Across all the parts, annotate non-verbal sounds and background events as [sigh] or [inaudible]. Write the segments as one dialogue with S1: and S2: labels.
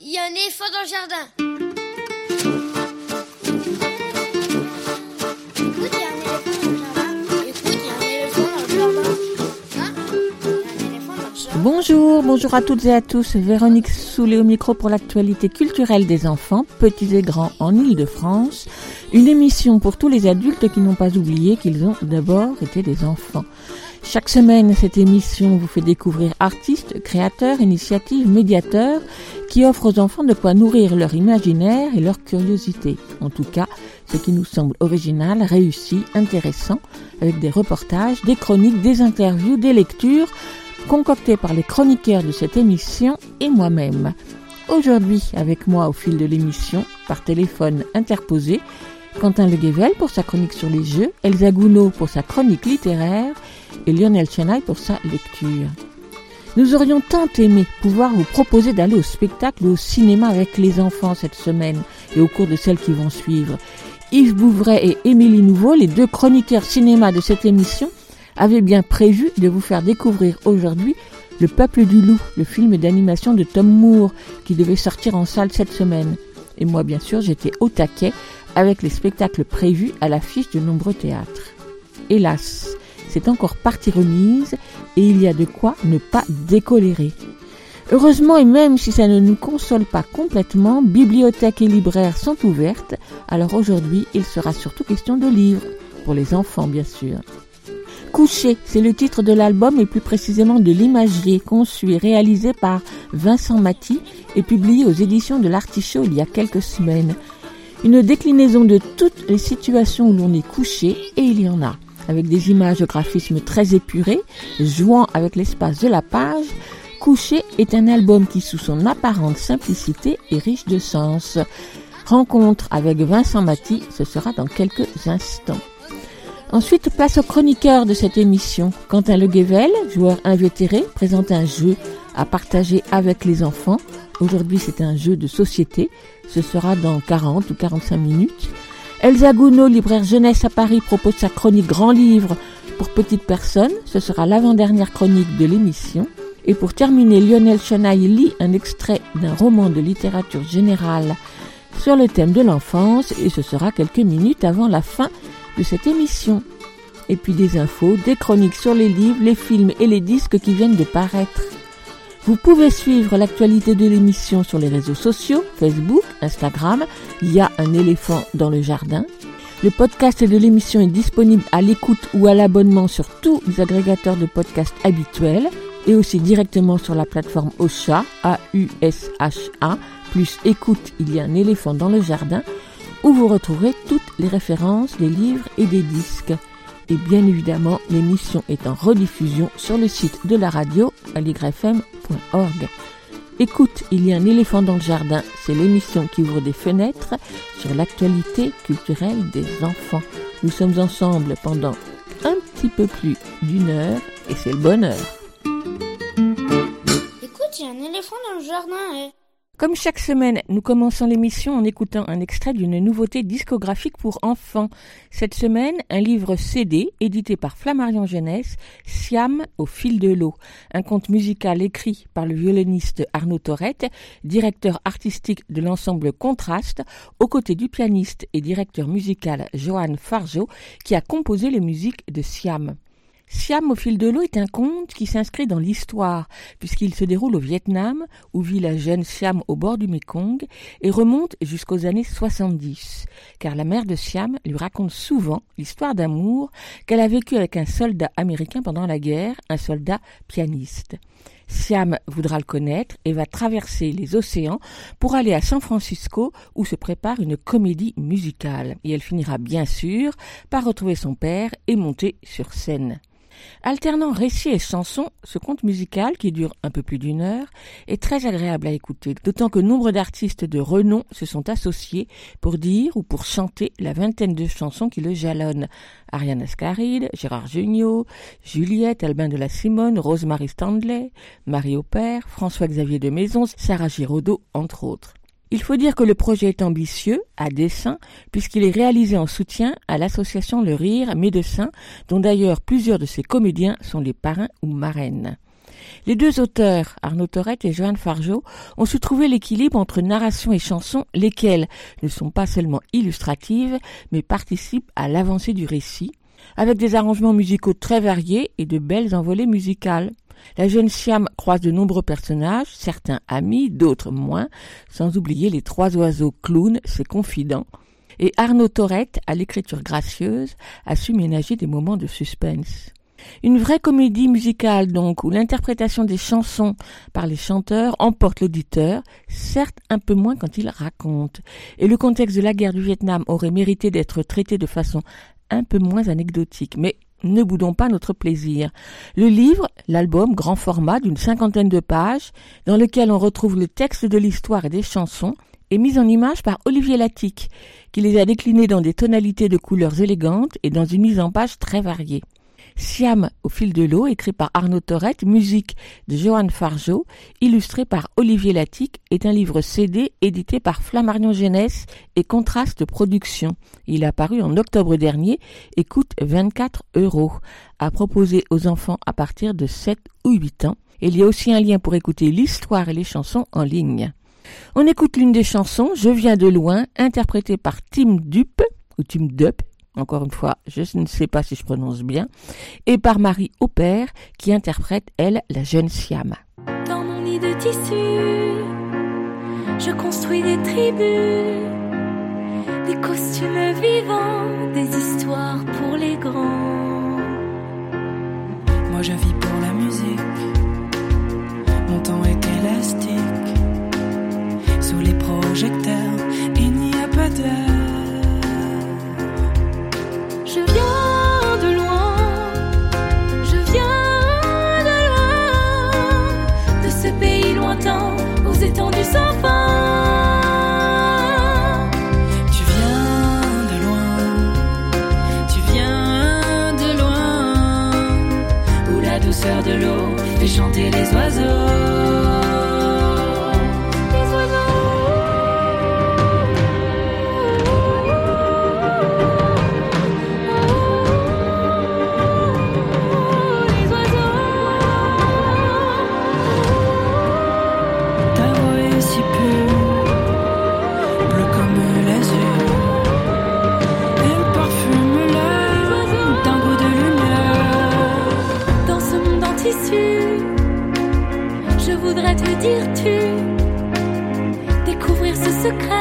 S1: Il y a a un dans.
S2: Bonjour, bonjour à toutes et à tous. Véronique Soulet au micro pour l'actualité culturelle des enfants, petits et grands en Ile-de-France. Une émission pour tous les adultes qui n'ont pas oublié qu'ils ont d'abord été des enfants. Chaque semaine, cette émission vous fait découvrir artistes, créateurs, initiatives, médiateurs qui offrent aux enfants de quoi nourrir leur imaginaire et leur curiosité. En tout cas, ce qui nous semble original, réussi, intéressant, avec des reportages, des chroniques, des interviews, des lectures, concoctées par les chroniqueurs de cette émission et moi-même. Aujourd'hui, avec moi au fil de l'émission, par téléphone interposé, Quentin Le Guével pour sa chronique sur les jeux, Elsa Gounod pour sa chronique littéraire et Lionel Chenaille pour sa lecture. Nous aurions tant aimé pouvoir vous proposer d'aller au spectacle ou au cinéma avec les enfants cette semaine et au cours de celles qui vont suivre. Yves Bouvray et Émilie Nouveau, les deux chroniqueurs cinéma de cette émission, avaient bien prévu de vous faire découvrir aujourd'hui Le Peuple du Loup, le film d'animation de Tom Moore qui devait sortir en salle cette semaine. Et moi, bien sûr, j'étais au taquet avec les spectacles prévus à l'affiche de nombreux théâtres. Hélas, c'est encore partie remise et il y a de quoi ne pas décolérer. Heureusement, et même si ça ne nous console pas complètement, bibliothèques et libraires sont ouvertes, alors aujourd'hui il sera surtout question de livres, pour les enfants bien sûr. Coucher, c'est le titre de l'album et plus précisément de l'imagier conçu et réalisé par Vincent Maty et publié aux éditions de l'Artichaut il y a quelques semaines. Une déclinaison de toutes les situations où l'on est couché, et il y en a, avec des images de graphisme très épurées, jouant avec l'espace de la page. Couché est un album qui, sous son apparente simplicité, est riche de sens. Rencontre avec Vincent Maty, ce sera dans quelques instants. Ensuite, place au chroniqueur de cette émission. Quentin Le Guével, joueur invétéré, présente un jeu à partager avec les enfants. Aujourd'hui, c'est un jeu de société. Ce sera dans 40 ou 45 minutes. Elsa Gounod, libraire jeunesse à Paris, propose sa chronique Grand Livre pour petites personnes. Ce sera l'avant-dernière chronique de l'émission. Et pour terminer, Lionel Chenaille lit un extrait d'un roman de littérature générale sur le thème de l'enfance et ce sera quelques minutes avant la fin de cette émission. Et puis des infos, des chroniques sur les livres, les films et les disques qui viennent de paraître. Vous pouvez suivre l'actualité de l'émission sur les réseaux sociaux, Facebook, Instagram. Il y a un éléphant dans le jardin. Le podcast de l'émission est disponible à l'écoute ou à l'abonnement sur tous les agrégateurs de podcasts habituels et aussi directement sur la plateforme Ocha, A-U-S-H-A, plus écoute, il y a un éléphant dans le jardin, où vous retrouverez toutes les références des livres et des disques. Et bien évidemment, l'émission est en rediffusion sur le site de la radio aligrefm.org. Écoute, il y a un éléphant dans le jardin, c'est l'émission qui ouvre des fenêtres sur l'actualité culturelle des enfants. Nous sommes ensemble pendant un petit peu plus d'une heure et c'est le bonheur.
S1: Écoute, il y a un éléphant dans le jardin. eh.
S2: Comme chaque semaine, nous commençons l'émission en écoutant un extrait d'une nouveauté discographique pour enfants. Cette semaine, un livre CD édité par Flammarion Jeunesse, Siam au fil de l'eau. Un conte musical écrit par le violoniste Arnaud Torette, directeur artistique de l'ensemble Contraste, aux côtés du pianiste et directeur musical Johan Fargeau, qui a composé les musiques de Siam. Siam au fil de l'eau est un conte qui s'inscrit dans l'histoire, puisqu'il se déroule au Vietnam, où vit la jeune Siam au bord du Mekong, et remonte jusqu'aux années 70, car la mère de Siam lui raconte souvent l'histoire d'amour qu'elle a vécue avec un soldat américain pendant la guerre, un soldat pianiste. Siam voudra le connaître et va traverser les océans pour aller à San Francisco où se prépare une comédie musicale. Et elle finira bien sûr par retrouver son père et monter sur scène. Alternant récits et chansons, ce conte musical, qui dure un peu plus d'une heure, est très agréable à écouter, d'autant que nombre d'artistes de renom se sont associés pour dire ou pour chanter la vingtaine de chansons qui le jalonnent. Ariane Ascaride, Gérard Jugnot, Juliette, Albin de la Simone, Rosemary Stanley, Marie Aupert, François-Xavier de Maison, Sarah Giraudot, entre autres. Il faut dire que le projet est ambitieux, à dessein, puisqu'il est réalisé en soutien à l'association Le Rire Médecins, dont d'ailleurs plusieurs de ses comédiens sont les parrains ou marraines. Les deux auteurs, Arnaud Torette et Joanne Fargeau, ont su trouver l'équilibre entre narration et chanson, lesquelles ne sont pas seulement illustratives, mais participent à l'avancée du récit, avec des arrangements musicaux très variés et de belles envolées musicales. La jeune Siam croise de nombreux personnages, certains amis, d'autres moins, sans oublier les trois oiseaux clowns, ses confidents. Et Arnaud Torette, à l'écriture gracieuse, a su ménager des moments de suspense. Une vraie comédie musicale donc, où l'interprétation des chansons par les chanteurs emporte l'auditeur, certes un peu moins quand il raconte. Et le contexte de la guerre du Vietnam aurait mérité d'être traité de façon un peu moins anecdotique, mais ne boudons pas notre plaisir. Le livre, l'album grand format d'une cinquantaine de pages, dans lequel on retrouve le texte de l'histoire et des chansons, est mis en image par Olivier Latique, qui les a déclinés dans des tonalités de couleurs élégantes et dans une mise en page très variée. Siam au fil de l'eau, écrit par Arnaud Torette, musique de Johan Fargeau, illustré par Olivier Latique, est un livre CD édité par Flammarion Jeunesse et Contraste Production. Il a paru en octobre dernier et coûte 24 euros, à proposer aux enfants à partir de 7 ou 8 ans. Il y a aussi un lien pour écouter l'histoire et les chansons en ligne. On écoute l'une des chansons, Je viens de loin, interprétée par Tim Dupe, ou Tim Dup, encore une fois, je ne sais pas si je prononce bien, et par Marie Aupert, qui interprète, elle, la jeune Siam.
S3: Dans mon nid de tissu, je construis des tribus, des costumes vivants, des histoires pour les grands.
S4: Moi je vis pour la musique, mon temps est élastique, sous les projecteurs, il n'y a pas d'heure.
S3: Les oiseaux.
S5: Jusqu'à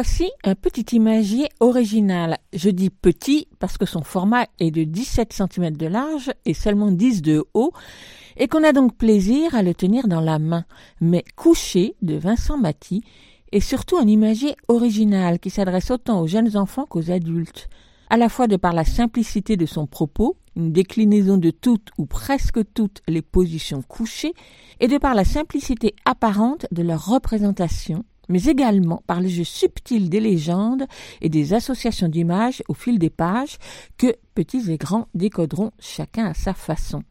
S2: Voici un petit imagier original. Je dis petit parce que son format est de 17 cm de large et seulement 10 de haut et qu'on a donc plaisir à le tenir dans la main. Mais couché de Vincent Maty est surtout un imagier original qui s'adresse autant aux jeunes enfants qu'aux adultes à la fois de par la simplicité de son propos, une déclinaison de toutes ou presque toutes les positions couchées, et de par la simplicité apparente de leur représentation, mais également par le jeu subtil des légendes et des associations d'images au fil des pages que petits et grands décoderont chacun à sa façon.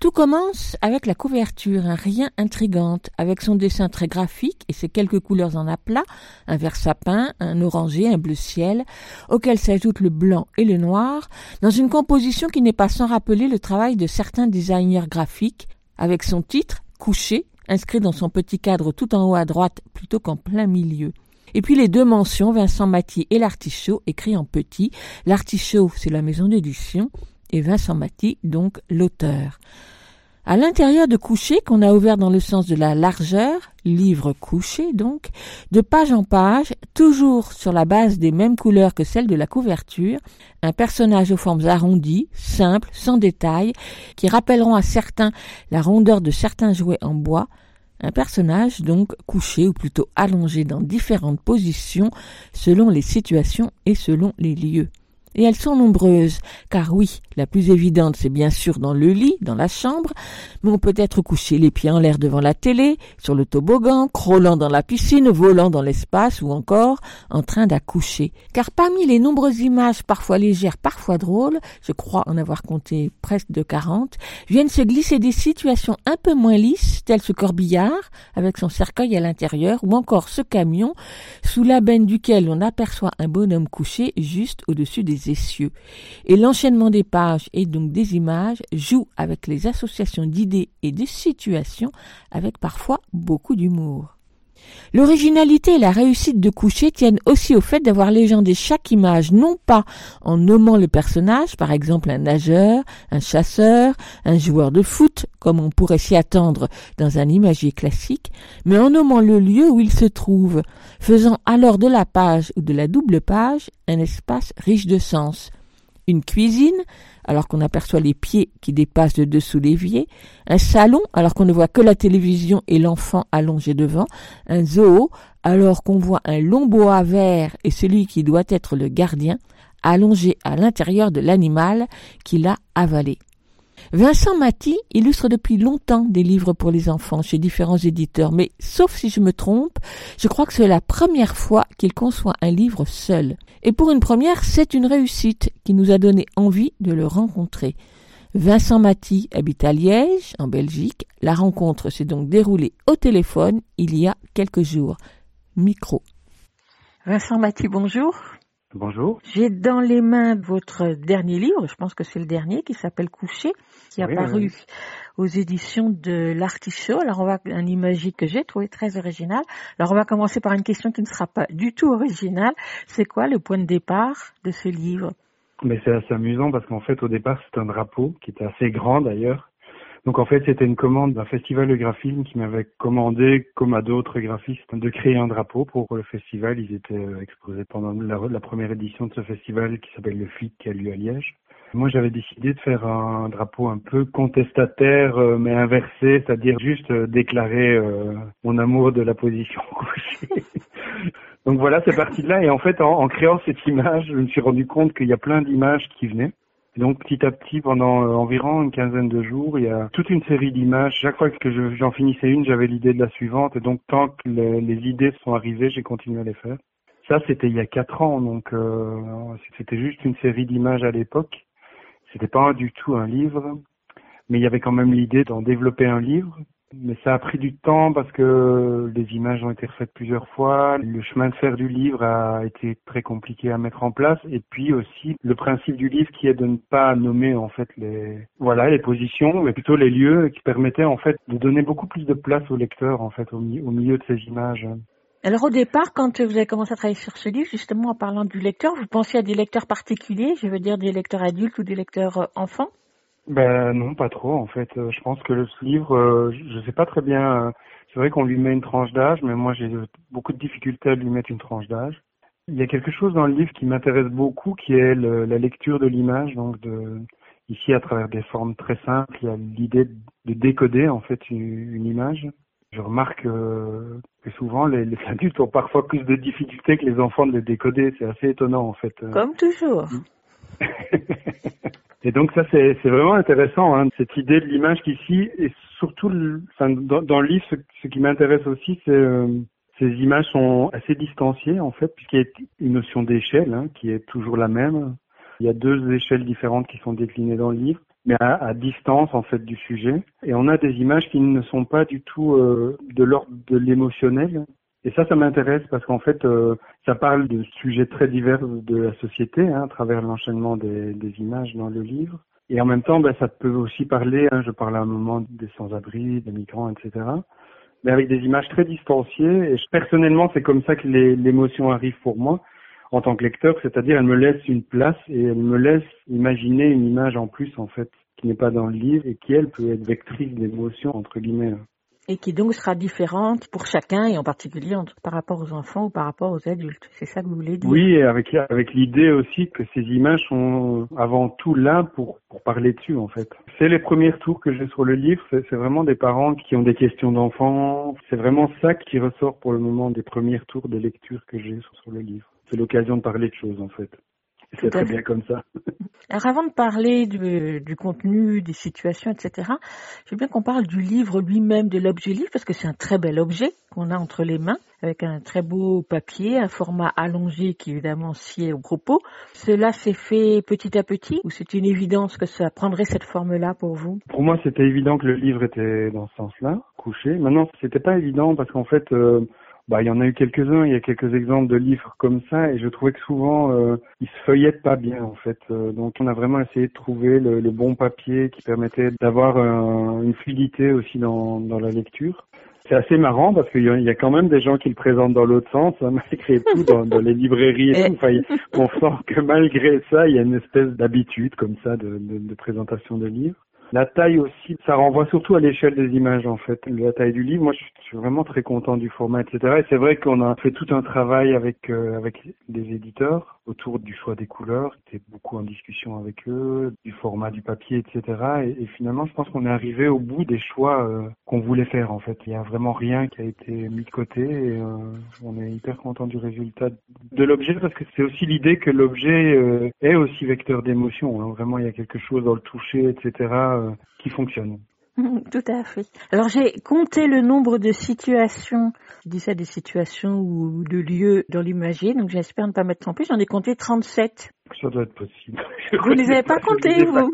S2: Tout commence avec la couverture, un rien intrigante, avec son dessin très graphique et ses quelques couleurs en aplat, un vert sapin, un orangé, un bleu ciel, auquel s'ajoutent le blanc et le noir, dans une composition qui n'est pas sans rappeler le travail de certains designers graphiques, avec son titre, couché, inscrit dans son petit cadre tout en haut à droite plutôt qu'en plein milieu. Et puis les deux mentions, Vincent Mathy et l'artichaut, écrit en petit. L'artichaut, c'est la maison d'édition, et Vincent Mathy, donc l'auteur. À l'intérieur de coucher qu'on a ouvert dans le sens de la largeur, livre couché donc, de page en page, toujours sur la base des mêmes couleurs que celles de la couverture, un personnage aux formes arrondies, simples, sans détails, qui rappelleront à certains la rondeur de certains jouets en bois, un personnage donc couché ou plutôt allongé dans différentes positions selon les situations et selon les lieux. Et elles sont nombreuses, car oui, la plus évidente, c'est bien sûr dans le lit, dans la chambre, mais on peut être couché les pieds en l'air devant la télé, sur le toboggan, crawlant dans la piscine, volant dans l'espace ou encore en train d'accoucher. Car parmi les nombreuses images, parfois légères, parfois drôles, je crois en avoir compté presque de 40, viennent se glisser des situations un peu moins lisses, telles ce corbillard, avec son cercueil à l'intérieur, ou encore ce camion, sous la benne duquel on aperçoit un bonhomme couché juste au-dessus des Et l'enchaînement des pages et donc des images joue avec les associations d'idées et de situations avec parfois beaucoup d'humour. L'originalité et la réussite de coucher tiennent aussi au fait d'avoir légendé chaque image, non pas en nommant le personnage, par exemple un nageur, un chasseur, un joueur de foot, comme on pourrait s'y attendre dans un imagier classique, mais en nommant le lieu où il se trouve, faisant alors de la page ou de la double page un espace riche de sens. Une cuisine, alors qu'on aperçoit les pieds qui dépassent de dessous l'évier, un salon alors qu'on ne voit que la télévision et l'enfant allongé devant, un zoo alors qu'on voit un long bois vert et celui qui doit être le gardien allongé à l'intérieur de l'animal qui l'a avalé. Vincent Maty illustre depuis longtemps des livres pour les enfants chez différents éditeurs, mais sauf si je me trompe, je crois que c'est la première fois qu'il conçoit un livre seul. Et pour une première, c'est une réussite qui nous a donné envie de le rencontrer. Vincent Maty habite à Liège, en Belgique. La rencontre s'est donc déroulée au téléphone il y a quelques jours. Micro. Vincent Maty, bonjour.
S6: Bonjour.
S2: J'ai dans les mains votre dernier livre, je pense que c'est le dernier, qui s'appelle Coucher, qui a paru aux éditions de l'Artichaut. Alors on va un imagique que j'ai trouvé très original. Alors on va commencer par une question qui ne sera pas du tout originale. C'est quoi le point de départ de ce livre?
S6: Mais c'est assez amusant parce qu'en fait au départ c'est un drapeau qui était assez grand d'ailleurs donc en fait, c'était une commande d'un festival de graphisme qui m'avait commandé, comme à d'autres graphistes, de créer un drapeau pour le festival. Ils étaient euh, exposés pendant la, première édition de ce festival qui s'appelle le FLIC qui a lieu à Liège. Moi, j'avais décidé de faire un drapeau un peu contestataire, euh, mais inversé, c'est-à-dire juste euh, déclarer mon amour de la position [laughs] couchée. Donc voilà, c'est parti de là. Et en fait, en créant cette image, je me suis rendu compte qu'il y a plein d'images qui venaient donc petit à petit, pendant euh, environ une quinzaine de jours, il y a toute une série d'images. Chaque fois que j'en finissais une, j'avais l'idée de la suivante. Et donc tant que les, idées sont arrivées, j'ai continué à les faire. Ça, c'était il y a quatre ans, donc euh, c'était juste une série d'images à l'époque. C'était pas du tout un livre, mais il y avait quand même l'idée d'en développer un livre. Mais ça a pris du temps parce que les images ont été refaites plusieurs fois. Le chemin de fer du livre a été très compliqué à mettre en place. Et puis aussi le principe du livre qui est de ne pas nommer en fait les voilà les positions, mais plutôt les lieux qui permettaient en fait de donner beaucoup plus de place au lecteur en fait au, au milieu de ces images.
S2: Alors au départ, quand vous avez commencé à travailler sur ce livre, justement en parlant du lecteur, vous pensiez à des lecteurs particuliers, je veux dire des lecteurs adultes ou des lecteurs euh, enfants?
S6: Ben non, pas trop en fait. Euh, je pense que le livre, euh, je sais pas très bien. Euh, c'est vrai qu'on lui met une tranche d'âge, mais moi j'ai beaucoup de difficultés à lui mettre une tranche d'âge. Il y a quelque chose dans le livre qui m'intéresse beaucoup, qui est la lecture de l'image. Donc de, ici, à travers des formes très simples, il y a l'idée de décoder en fait une, image. Je remarque que souvent les, les, adultes ont parfois plus de difficultés que les enfants de les décoder. C'est assez étonnant en fait.
S2: Comme toujours. [laughs]
S6: Et donc ça c'est vraiment intéressant hein, cette idée de l'image qu'ici et surtout enfin, dans, dans, le livre ce, qui m'intéresse aussi c'est euh, ces images sont assez distanciées en fait puisqu'il y a une notion d'échelle hein, qui est toujours la même. Il y a deux échelles différentes qui sont déclinées dans le livre mais à, à, distance en fait du sujet. Et on a des images qui ne sont pas du tout euh, de l'ordre de l'émotionnel, et ça, ça m'intéresse parce qu'en fait, euh, ça parle de sujets très divers de la société hein, à travers l'enchaînement des, des, images dans le livre. Et en même temps, ben, ça peut aussi parler, hein, je parlais à un moment des sans-abri, des migrants, etc. mais avec des images très distanciées. Et personnellement, c'est comme ça que l'émotion arrive pour moi en tant que lecteur, c'est-à-dire elle me laisse une place et elle me laisse imaginer une image en plus en fait qui n'est pas dans le livre et qui elle peut être vectrice d'émotion entre guillemets
S2: et qui donc sera différente pour chacun et en particulier par rapport aux enfants ou par rapport aux adultes. C'est ça que vous voulez dire?
S6: Oui, avec, avec l'idée aussi que ces images sont avant tout là pour, pour parler dessus en fait. C'est les premiers tours que j'ai sur le livre, c'est vraiment des parents qui ont des questions d'enfants. C'est vraiment ça qui ressort pour le moment des premiers tours de lecture que j'ai sur le livre. C'est l'occasion de parler de choses en fait. C'est très bien comme ça. [laughs]
S2: Alors avant de parler du, du, contenu, des situations, etc., je veux bien qu'on parle du livre lui-même, de l'objet livre, parce que c'est un très bel objet qu'on a entre les mains, avec un très beau papier, un format allongé qui évidemment sied au propos. Cela s'est fait petit à petit ou c'est une évidence que ça prendrait cette forme-là pour vous?
S6: Pour moi, c'était évident que le livre était dans ce sens-là, couché. Maintenant, c'était pas évident parce qu'en fait... Euh, bah, il y en a eu quelques-uns, il y a quelques exemples de livres comme ça, et je trouvais que souvent euh, ils se feuillettent pas bien en fait. Euh, donc on a vraiment essayé de trouver le, le bon papier qui permettait d'avoir une fluidité aussi dans, dans la lecture. C'est assez marrant parce qu'il y a quand même des gens qui le présentent dans l'autre sens, hein, [laughs] malgré tout, dans, dans, les librairies et tout. Enfin, on sent que malgré ça, il y a une espèce d'habitude comme ça de, de, de présentation de livres. La taille aussi, ça renvoie surtout à l'échelle des images en fait. La taille du livre, moi je suis vraiment très content du format, etc. Et c'est vrai qu'on a fait tout un travail avec euh, avec les éditeurs autour du choix des couleurs, était beaucoup en discussion avec eux, du format du papier, etc. Et, finalement, je pense qu'on est arrivé au bout des choix euh, qu'on voulait faire en fait. Il n'y a vraiment rien qui a été mis de côté euh, on est hyper content du résultat de l'objet parce que c'est aussi l'idée que l'objet est aussi vecteur d'émotion. Hein. Vraiment, il y a quelque chose dans le toucher, etc euh, qui fonctionne. [laughs]
S2: Tout à fait. Alors j'ai compté le nombre de situations, je dis ça des situations ou de lieux dans l'imagier, donc j'espère ne pas en plus, j'en ai compté 37.
S6: Ça doit être possible. [laughs]
S2: Vous ne les avez pas comptés, vous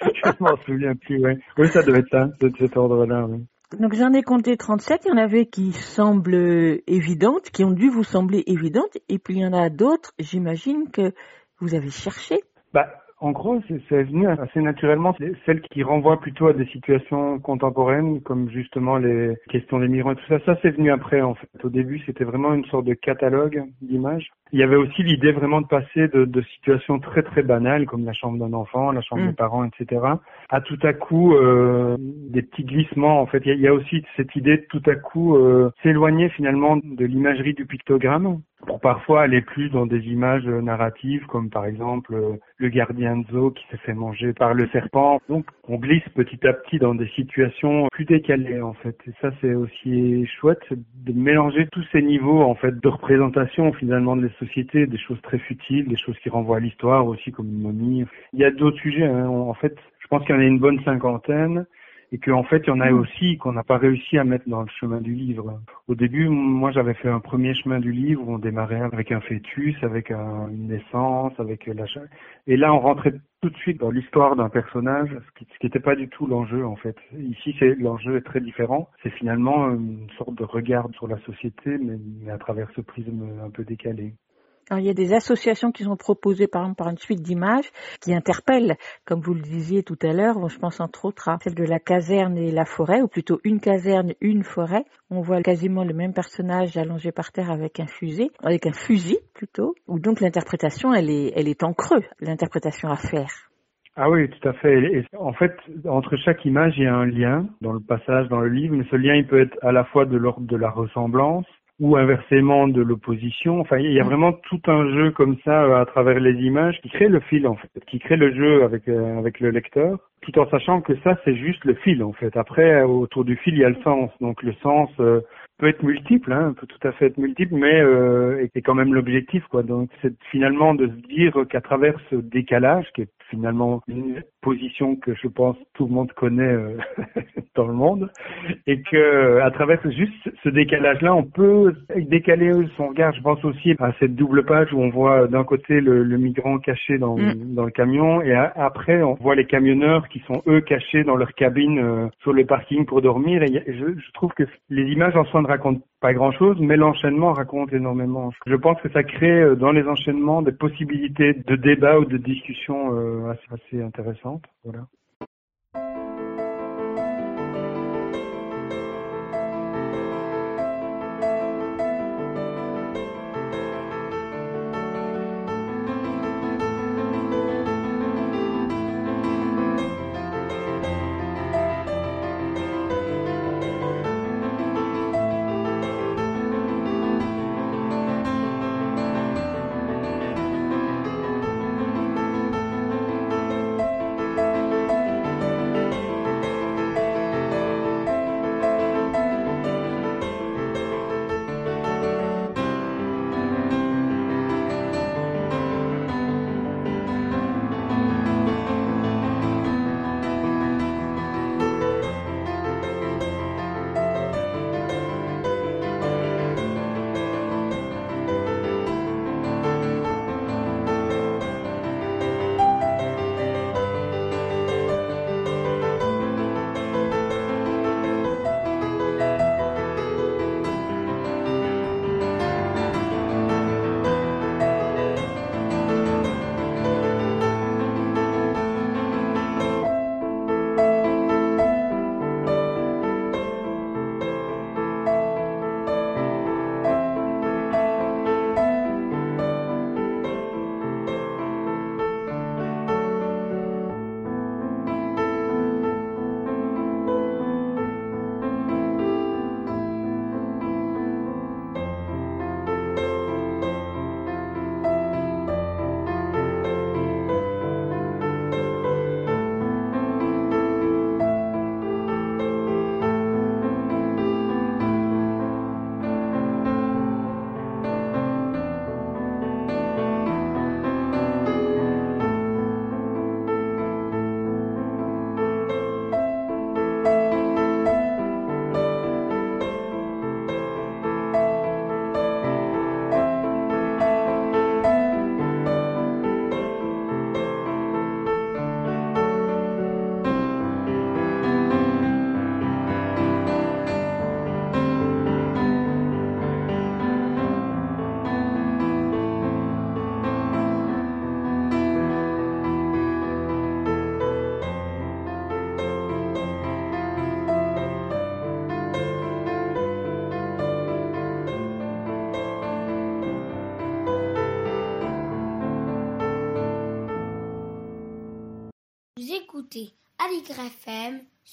S6: Je m'en souviens plus, oui. Oui, ça doit être ça, de cet ordre-là, oui.
S2: Donc j'en ai compté 37, il y en avait qui semblent évidentes, qui ont dû vous sembler évidentes, et puis il y en a d'autres, j'imagine que vous avez cherché.
S6: Bah, en gros, c'est venu assez naturellement. Celle qui renvoie plutôt à des situations contemporaines, comme justement les questions des migrants et tout ça. Ça, c'est venu après, en fait. Au début, c'était vraiment une sorte de catalogue d'images. Il y avait aussi l'idée vraiment de passer de, de, situations très très banales, comme la chambre d'un enfant, la chambre mm. des parents, etc., à tout à coup euh, des petits glissements. En fait, il y, a, il y a aussi cette idée de tout à coup euh, s'éloigner finalement de l'imagerie du pictogramme pour parfois aller plus dans des images narratives comme par exemple euh, le gardien de zoo qui s'est fait manger par le serpent. Donc on glisse petit à petit dans des situations plus décalées en fait. Et ça c'est aussi chouette de mélanger tous ces niveaux en fait de représentation finalement de la des choses très futiles, des choses qui renvoient à l'histoire aussi comme une momie. Il y a d'autres sujets hein. en fait. Je pense qu'il y en a une bonne cinquantaine et qu'en fait il y en a aussi qu'on n'a pas réussi à mettre dans le chemin du livre. Au début, moi j'avais fait un premier chemin du livre où on démarrait avec un fœtus, avec une naissance, avec l'achat, et là on rentrait tout de suite dans l'histoire d'un personnage, ce qui n'était pas du tout l'enjeu en fait. Ici, c'est l'enjeu est très différent. C'est finalement une sorte de regard sur la société, mais à travers ce prisme un peu décalé.
S2: Alors, il y a des associations qui sont proposées par exemple par une suite d'images qui interpellent, comme vous le disiez tout à l'heure, je pense entre autres à celle de la caserne et la forêt, ou plutôt une caserne, une forêt. On voit quasiment le même personnage allongé par terre avec un fusil, avec un fusil plutôt, où donc l'interprétation elle est, elle est en creux, l'interprétation à faire.
S6: Ah oui, tout à fait. En fait, entre chaque image, il y a un lien dans le passage, dans le livre, mais ce lien, il peut être à la fois de l'ordre de la ressemblance, ou inversement de l'opposition. Enfin, il y a mm. vraiment tout un jeu comme ça euh, à travers les images qui crée le fil en fait, qui crée le jeu avec euh, avec le lecteur, tout en sachant que ça c'est juste le fil en fait. Après, autour du fil, il y a le sens. Donc le sens euh, peut être multiple, hein, peut tout à fait être multiple, mais euh, est quand même l'objectif quoi. Donc c'est finalement de se dire qu'à travers ce décalage qui est finalement une position que je pense tout le monde connaît euh, [laughs] dans le monde et que à travers juste ce décalage-là, on peut décaler son regard. Je pense aussi à cette double page où on voit d'un côté le, le, migrant caché dans, mm. dans le camion et après on voit les camionneurs qui sont eux cachés dans leur cabine euh, sur le parking pour dormir. Et je, je, trouve que les images en soi ne racontent pas grand-chose, mais l'enchaînement raconte énormément. Je pense que ça crée euh, dans les enchaînements des possibilités de débat ou de discussion assez, assez intéressantes. Voilà.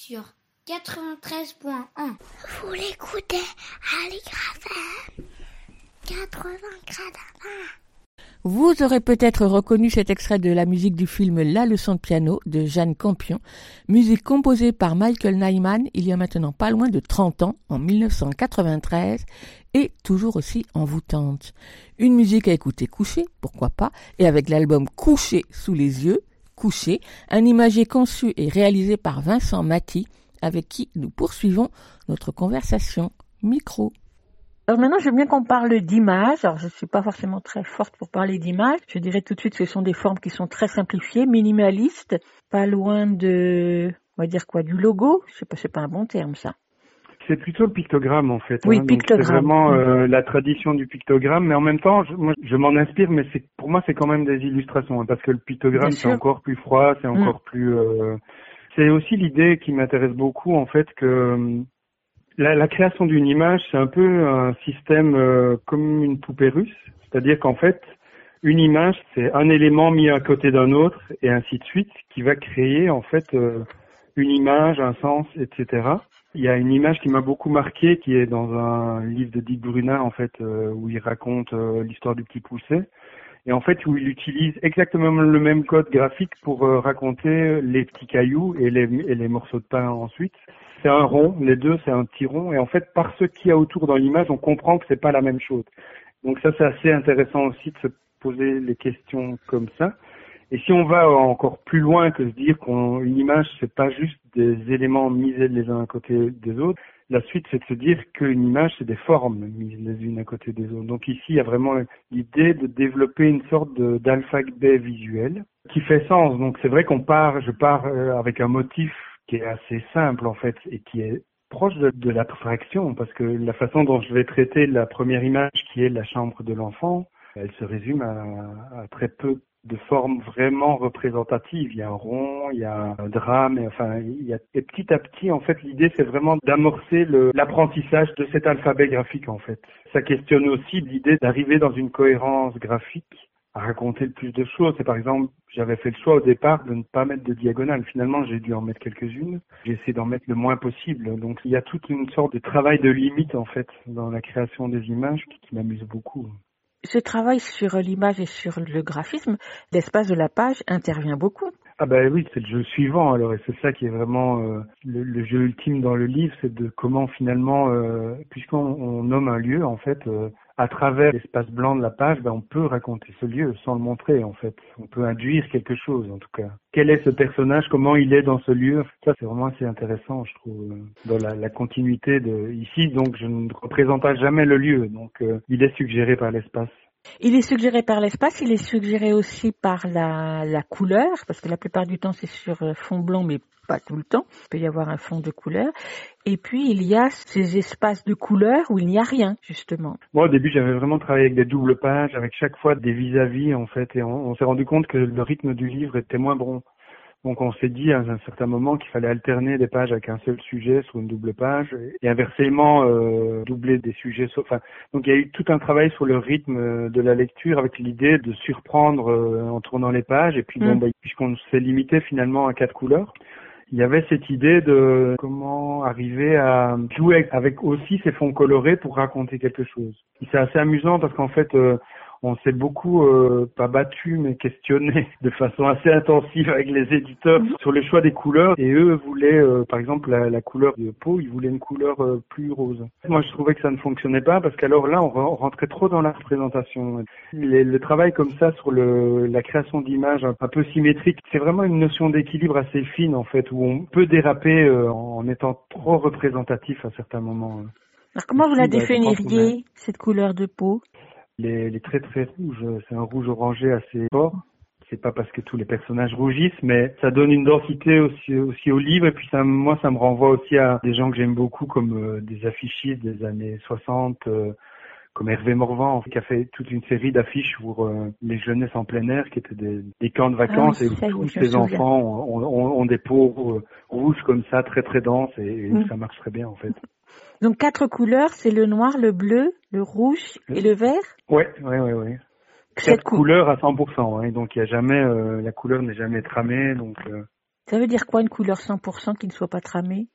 S1: Sur 93.1.
S7: Vous l'écoutez Aligre FM 80
S2: Vous aurez peut-être reconnu cet extrait de la musique du film La leçon de piano de Jeanne Campion, musique composée par Michael Nyman il y a maintenant pas loin de 30 ans, en 1993, et toujours aussi envoûtante. Une musique à écouter couché, pourquoi pas, et avec l'album Couché sous les yeux, Couché, un imagier conçu et réalisé par Vincent Maty, avec qui nous poursuivons notre conversation micro. Alors maintenant, j'aime bien qu'on parle d'images. Alors, je ne suis pas forcément très forte pour parler d'images. Je dirais tout de suite que ce sont des formes qui sont très simplifiées, minimalistes, pas loin de, on va dire quoi, du logo. Je sais pas, c'est pas un bon terme, ça.
S6: C'est plutôt le pictogramme en fait.
S2: Oui,
S6: hein.
S2: Pictogramme.
S6: C'est vraiment euh, la tradition du pictogramme, mais en même temps, je, moi, je m'en inspire, mais c'est pour moi c'est quand même des illustrations, hein, parce que le pictogramme c'est encore plus froid, c'est
S2: Mm.
S6: encore plus. euh, C'est aussi l'idée qui m'intéresse beaucoup en fait que euh, la, la création d'une image c'est un peu un système euh, comme une poupée russe, c'est-à-dire qu'en fait une image c'est un élément mis à côté d'un autre et ainsi de suite qui va créer en fait euh, une image, un sens, etc. Il y a une image qui m'a beaucoup marqué, qui est dans un livre de Dick Brunin, en fait, euh, où il raconte euh, l'histoire du petit poucet, et en fait où il utilise exactement le même code graphique pour euh, raconter les petits cailloux et les, et les morceaux de pain ensuite. C'est un rond, les deux c'est un petit rond, et en fait par ce qu'il y a autour dans l'image, on comprend que c'est pas la même chose. Donc ça c'est assez intéressant aussi de se poser les questions comme ça. Et si on va encore plus loin que se dire qu'une image, c'est pas juste des éléments mis les uns à côté des autres, la suite, c'est de se dire qu'une image, c'est des formes mises les unes à côté des autres. Donc ici, il y a vraiment l'idée de développer une sorte d'alphabet visuel qui fait sens. Donc c'est vrai qu'on part, je pars euh, avec un motif qui est assez simple en fait et qui est proche de, de l'abstraction parce que la façon dont je vais traiter la première image qui est la chambre de l'enfant, elle se résume à très peu de formes vraiment représentatives. Il y a un rond, il y a un drame, et enfin, il y a, et petit à petit, en fait, l'idée, c'est vraiment d'amorcer l'apprentissage de cet alphabet graphique, en fait. Ça questionne aussi l'idée d'arriver dans une cohérence graphique à raconter le plus de choses. C'est par exemple, j'avais fait le choix au départ de ne pas mettre de diagonale. Finalement, j'ai dû en mettre quelques-unes. J'ai essayé d'en mettre le moins possible. Donc, il y a toute une sorte de travail de limite, en fait, dans la création des images qui m'amuse beaucoup.
S2: Ce travail sur l'image et sur le graphisme, l'espace de la page intervient beaucoup.
S6: Ah ben oui, c'est le jeu suivant alors et c'est ça qui est vraiment euh, le, jeu ultime dans le livre, c'est de comment finalement, euh, puisqu'on on nomme un lieu en fait, euh, à travers l'espace blanc de la page, ben, on peut raconter ce lieu sans le montrer en fait. On peut induire quelque chose en tout cas. Quel est ce personnage? Comment il est dans ce lieu? Ça c'est vraiment assez intéressant je trouve euh, dans la, continuité de ici. Donc je ne représente pas jamais le lieu, donc euh, il est suggéré par l'espace.
S2: Il est suggéré par l'espace, il est suggéré aussi par la, la couleur, parce que la plupart du temps c'est sur euh, fond blanc, mais pas tout le temps. Il peut y avoir un fond de couleur. Et puis il y a ces espaces de couleur où il n'y a rien, justement.
S6: Moi, au début, j'avais vraiment travaillé avec des doubles pages, avec chaque fois des vis-à-vis, en fait, et on, on s'est rendu compte que le rythme du livre était moins bon. Donc, on s'est dit à un certain moment qu'il fallait alterner des pages avec un seul sujet sur une double page, et inversement, euh, doubler des sujets. sur- Enfin, donc, il y a eu tout un travail sur le rythme de la lecture, avec l'idée de surprendre euh, en tournant les pages, et puis, bon,
S2: Mm.
S6: bah, puisqu'on s'est limité finalement à quatre couleurs, il y avait cette idée de comment arriver à jouer avec aussi ces fonds colorés pour raconter quelque chose. C'est assez amusant parce qu'en fait, euh, on s'est beaucoup, euh, pas battu, mais questionné [laughs] de façon assez intensive avec les éditeurs sur le choix des couleurs. Et eux voulaient, euh, par exemple, la, la couleur de peau, ils voulaient une couleur euh, plus rose. Moi, je trouvais que ça ne fonctionnait pas parce qu'alors là, on re- on rentrait trop dans la représentation. Les- le travail comme ça sur le, la création d'images un, un peu symétriques, c'est vraiment une notion d'équilibre assez fine en fait, où on peut déraper euh, en étant trop représentatif à certains moments.
S2: Alors comment vous la
S6: bah,
S2: définiriez, cette couleur de peau?
S6: Les, les traits très rouges, euh, c'est un rouge orangé assez fort. C'est pas parce que tous les personnages rougissent, mais ça donne une densité aussi, aussi au livre. Et puis ça, moi, ça me renvoie aussi à des gens que j'aime beaucoup, comme euh, des affichistes des années 60, euh, comme Hervé Morvan, qui a fait toute une série d'affiches pour euh, les jeunesses en plein air, qui étaient des, des camps de vacances,
S2: Ah oui,
S6: et où tous ces enfants ont, ont- ont des peaux euh, rouges comme ça, très très denses, et, et
S2: Mm.
S6: ça marche très bien en fait. [laughs]
S2: Donc quatre couleurs, c'est le noir, le bleu, le rouge et le vert?
S6: Ouais, ouais, ouais.
S2: Cette
S6: Quatre
S2: cou-
S6: couleurs à 100%, hein, donc il y a jamais, euh, la couleur n'est jamais tramée, donc. euh,
S2: Ça veut dire quoi une couleur 100% qui ne soit pas tramée?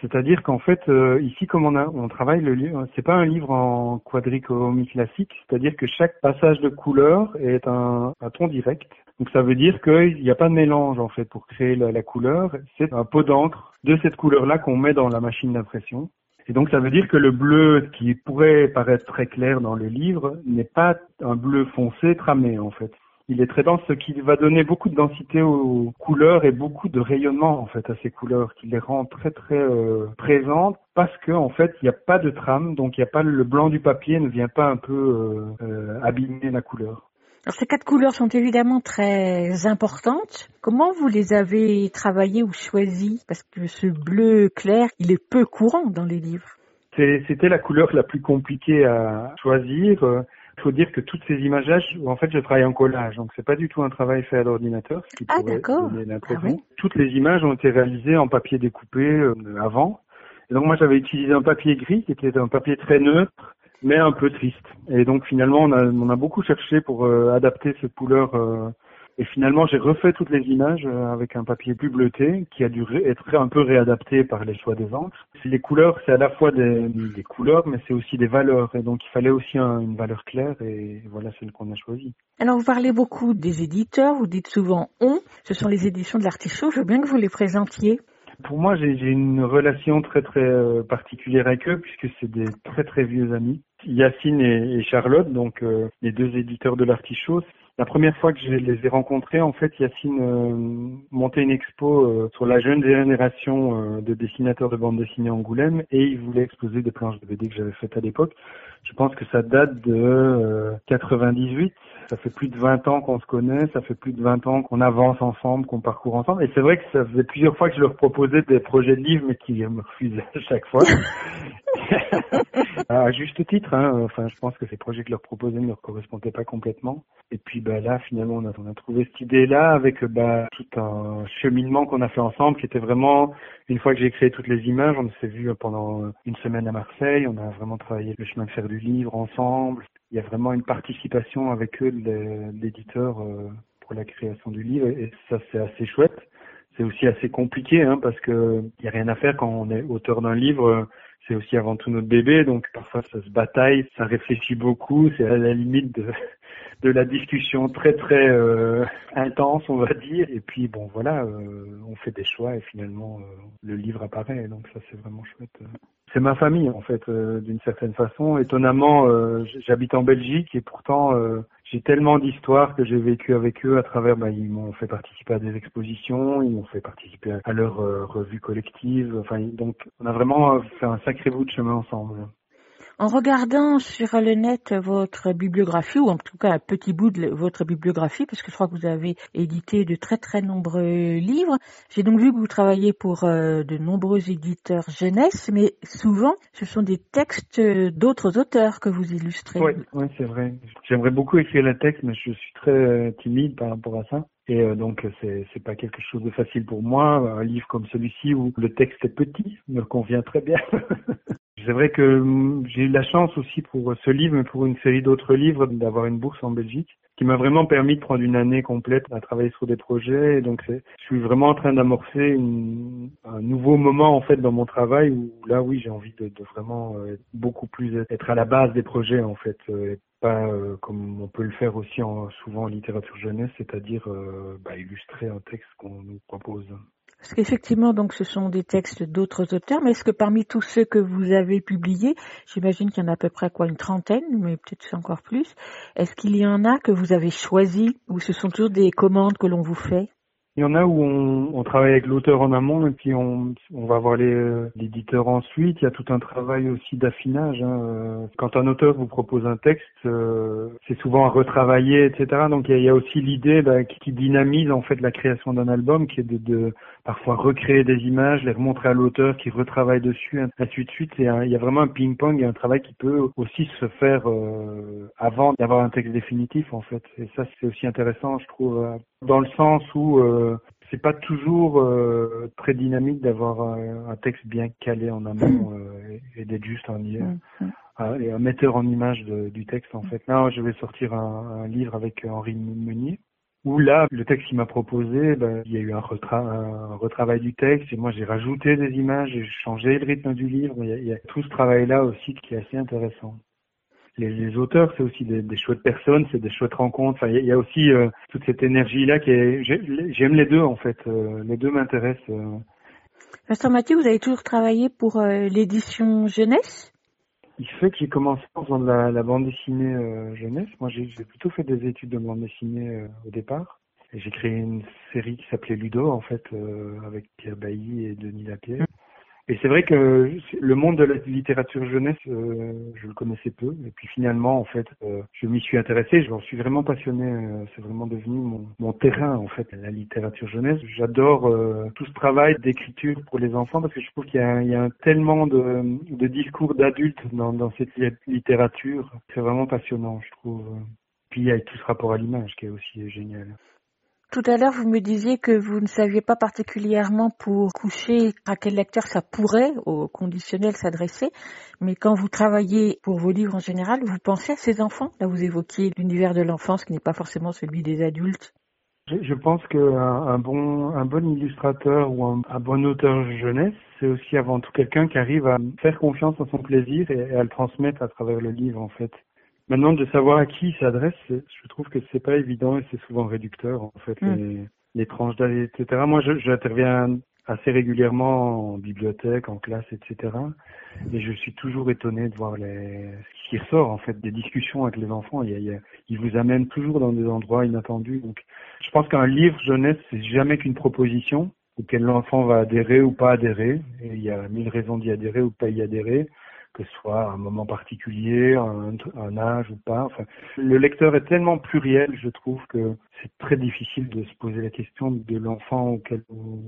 S6: C'est-à-dire qu'en fait, euh, ici, comme on, a, on travaille le livre, c'est pas un livre en quadrichromie classique, c'est-à-dire que chaque passage de couleur est un, un ton direct. Donc ça veut dire qu'il n'y a pas de mélange en fait pour créer la, la couleur. C'est un pot d'encre de cette couleur-là qu'on met dans la machine d'impression. Et donc ça veut dire que le bleu qui pourrait paraître très clair dans le livre n'est pas un bleu foncé tramé en fait il est très dense, ce qui va donner beaucoup de densité aux couleurs et beaucoup de rayonnement en fait à ces couleurs, qui les rend très très euh, présentes parce que en fait il n'y a pas de trame, donc il n'y a pas le blanc du papier ne vient pas un peu euh, euh, abîmer la couleur.
S2: Alors ces quatre couleurs sont évidemment très importantes. Comment vous les avez travaillées ou choisies? Parce que ce bleu clair, il est peu courant dans les livres.
S6: C'était la couleur la plus compliquée à choisir. Il faut dire que toutes ces images-là, en fait, je travaille en collage, donc c'est pas du tout un travail fait à l'ordinateur, ce qui
S2: ah,
S6: pourrait donner
S2: ah
S6: l'impression. Toutes les images ont été réalisées en papier découpé euh, avant. Et donc moi, j'avais utilisé un papier gris, qui était un papier très neutre, mais un peu triste. Et donc finalement, on a, on a beaucoup cherché pour euh, adapter cette couleur euh, et finalement, j'ai refait toutes les images euh, avec un papier plus bleuté qui a dû être un peu réadapté par les choix des encres. Les couleurs, c'est à la fois des, des couleurs, mais c'est aussi des valeurs. Et donc, il fallait aussi une valeur claire et voilà celle qu'on a choisie.
S2: Alors, vous parlez beaucoup des éditeurs, vous dites souvent on. Ce sont les éditions de l'artichaut. Je veux bien que vous les présentiez.
S6: Pour moi, j'ai une relation très très euh, particulière avec eux puisque c'est des très très vieux amis. Yacine et, Charlotte, donc euh, les deux éditeurs de l'artichaut, la première fois que je les ai rencontrés, en fait, Yacine euh, montait une expo euh, sur la jeune génération euh, de dessinateurs de bande dessinée Angoulême et il voulait exposer des planches de BD que j'avais faites à l'époque. Je pense que ça date de 98. Ça fait plus de 20 ans qu'on se connaît, ça fait plus de 20 ans qu'on avance ensemble, qu'on parcourt ensemble. Et c'est vrai que ça faisait plusieurs fois que je leur proposais des projets de livres, mais qu'ils me refusaient à chaque fois. [laughs] à juste titre, hein. enfin, je pense que ces projets que leur proposais ne leur correspondaient pas complètement. Et puis, bah là, finalement, on a, on a trouvé cette idée-là avec bah tout un cheminement qu'on a fait ensemble, qui était vraiment une fois que j'ai créé toutes les images, on s'est vu pendant une semaine à Marseille. On a vraiment travaillé le chemin de fer du livre ensemble. Il y a vraiment une participation avec eux l'éditeur euh, pour la création du livre, et ça c'est assez chouette. C'est aussi assez compliqué, hein, parce que il y a rien à faire quand on est auteur d'un livre c'est aussi avant tout notre bébé, donc parfois ça se bataille, ça réfléchit beaucoup, c'est à la limite de, de la discussion très très euh, intense, on va dire. Et puis bon, voilà, euh, on fait des choix et finalement euh, le livre apparaît, donc ça c'est vraiment chouette. C'est ma famille en fait, d'une certaine façon. Étonnamment, j'habite en Belgique et pourtant j'ai tellement d'histoires que j'ai vécues avec eux à travers, bah, ils m'ont fait participer à des expositions, ils m'ont fait participer à leur euh, revue collective. Enfin, donc on a vraiment fait un sacré bout de chemin ensemble.
S2: En regardant sur le net votre bibliographie, ou en tout cas un petit bout de votre bibliographie, parce que je crois que vous avez édité de très très nombreux livres, j'ai donc vu que vous travaillez pour euh, de nombreux éditeurs jeunesse, mais souvent ce sont des textes d'autres auteurs que vous illustrez.
S6: Oui, c'est vrai. J'aimerais beaucoup écrire le texte, mais je suis très euh, timide par rapport à ça. Et euh, donc c'est c'est pas quelque chose de facile pour moi. Un livre comme celui-ci où le texte est petit me convient très bien. [laughs] C'est vrai que hum, j'ai eu la chance aussi pour ce livre, mais pour une série d'autres livres, d'avoir une bourse en Belgique, qui m'a vraiment permis de prendre une année complète à travailler sur des projets. Et donc, je suis vraiment en train d'amorcer un nouveau moment en fait dans mon travail où là, oui, j'ai envie de, vraiment euh, être beaucoup plus être à la base des projets en fait, euh, et pas euh, comme on peut le faire aussi en, souvent en littérature jeunesse, c'est-à-dire bah, illustrer un texte qu'on nous propose.
S2: Parce qu'effectivement, donc, ce sont des textes d'autres auteurs, mais est-ce que parmi tous ceux que vous avez publiés, j'imagine qu'il y en a à peu près quoi, une trentaine, mais peut-être encore plus, est-ce qu'il y en a que vous avez choisi, ou ce sont toujours des commandes que l'on vous fait?
S6: Il y en a où on, on travaille avec l'auteur en amont et puis on, on va voir l'éditeur ensuite. Il y a tout un travail aussi d'affinage. Hein. Quand un auteur vous propose un texte, euh, c'est souvent à retravailler, etc. Donc il y a, aussi l'idée bah, qui, dynamise en fait la création d'un album, qui est de, de, parfois recréer des images, les remontrer à l'auteur, qui retravaille dessus, ainsi de suite. Et il y a vraiment un ping-pong et un travail qui peut aussi se faire euh, avant d'avoir un texte définitif en fait. Et ça c'est aussi intéressant, je trouve, euh, dans le sens où euh, c'est pas toujours euh, très dynamique d'avoir un, texte bien calé en amont euh, et, d'être juste un, mm, mm. un, metteur en image du texte en fait. Là, je vais sortir un, livre avec Henri Meunier où là, le texte qu'il m'a proposé, ben, il y a eu un, un, retravail du texte et moi j'ai rajouté des images, j'ai changé le rythme du livre. Il y a, il y a tout ce travail-là aussi qui est assez intéressant. Les, les auteurs, c'est aussi des, des, chouettes personnes, c'est des chouettes rencontres. Enfin, il y a, aussi euh, toute cette énergie-là qui est. J'aime les deux en fait. Euh, les deux m'intéressent. Euh.
S2: Vincent Mathieu, vous avez toujours travaillé pour euh, l'édition jeunesse?
S6: Il fait que j'ai commencé en la, bande dessinée euh, jeunesse. Moi, j'ai plutôt fait des études de bande dessinée euh, au départ. J'ai créé une série qui s'appelait Ludo, en fait, euh, avec Pierre Bailly et Denis Lapierre. Et c'est vrai que le monde de la littérature jeunesse, euh, je le connaissais peu. Et puis finalement, en fait, euh, je m'y suis intéressé. Je m'en suis vraiment passionné. Euh, c'est vraiment devenu mon, terrain, en fait, la littérature jeunesse. J'adore euh, tout ce travail d'écriture pour les enfants parce que je trouve qu'il y a, il y a un tellement de, de discours d'adultes dans, dans cette littérature. C'est vraiment passionnant, je trouve. Puis il y a tout ce rapport à l'image qui est aussi génial.
S2: Tout à l'heure, vous me disiez que vous ne saviez pas particulièrement pour coucher à quel lecteur ça pourrait, au conditionnel, s'adresser. Mais quand vous travaillez pour vos livres en général, vous pensez à ces enfants? Là, vous évoquiez l'univers de l'enfance qui n'est pas forcément celui des adultes.
S6: Je pense qu'un un bon, illustrateur ou un, bon auteur jeunesse, c'est aussi avant tout quelqu'un qui arrive à faire confiance à son plaisir et à le transmettre à travers le livre, en fait. Maintenant, de savoir à qui il s'adresse, je trouve que c'est pas évident et c'est souvent réducteur, en fait, mm. les, les, tranches d'âge, etc. Moi, j'interviens assez régulièrement en bibliothèque, en classe, etc. Et je suis toujours étonné de voir les, ce qui ressort, en fait, des discussions avec les enfants. Il, y a, ils vous amènent toujours dans des endroits inattendus. Donc, je pense qu'un livre jeunesse, c'est jamais qu'une proposition auquel l'enfant va adhérer ou pas adhérer. Et il y a mille raisons d'y adhérer ou pas y adhérer que ce soit un moment particulier, un, âge ou pas. Enfin, le lecteur est tellement pluriel, je trouve que c'est très difficile de se poser la question de l'enfant auquel on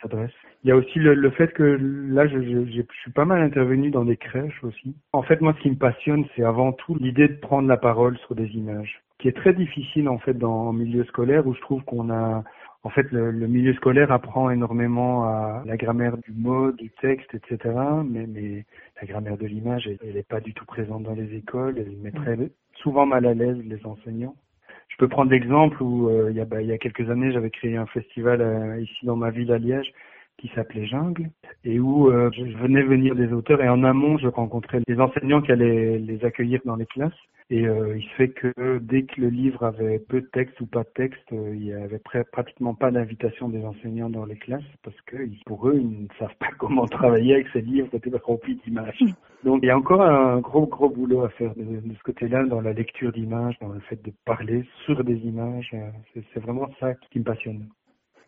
S6: s'adresse. Il y a aussi le, fait que là, je, suis pas mal intervenu dans des crèches aussi. En fait, moi, ce qui me passionne, c'est avant tout l'idée de prendre la parole sur des images, qui est très difficile en fait dans le milieu scolaire où je trouve qu'on a en fait, le, le, milieu scolaire apprend énormément à la grammaire du mot, du texte, etc. Mais, mais la grammaire de l'image, elle n'est pas du tout présente dans les écoles. Elle mettrait souvent mal à l'aise les enseignants. Je peux prendre l'exemple où euh, il, y a, bah, il y a quelques années, j'avais créé un festival euh, ici dans ma ville à Liège qui s'appelait Jungle et où euh, je venais venir des auteurs et en amont je rencontrais les enseignants qui allaient les accueillir dans les classes et euh, il se fait que dès que le livre avait peu de texte ou pas de texte, euh, il y avait pratiquement pas d'invitation des enseignants dans les classes parce que pour eux, ils ne savent pas [laughs] comment travailler avec ces livres remplis d'images. Donc il y a encore un gros gros boulot à faire de, de ce côté-là dans la lecture d'images, dans le fait de parler sur des images. C'est vraiment ça qui me passionne.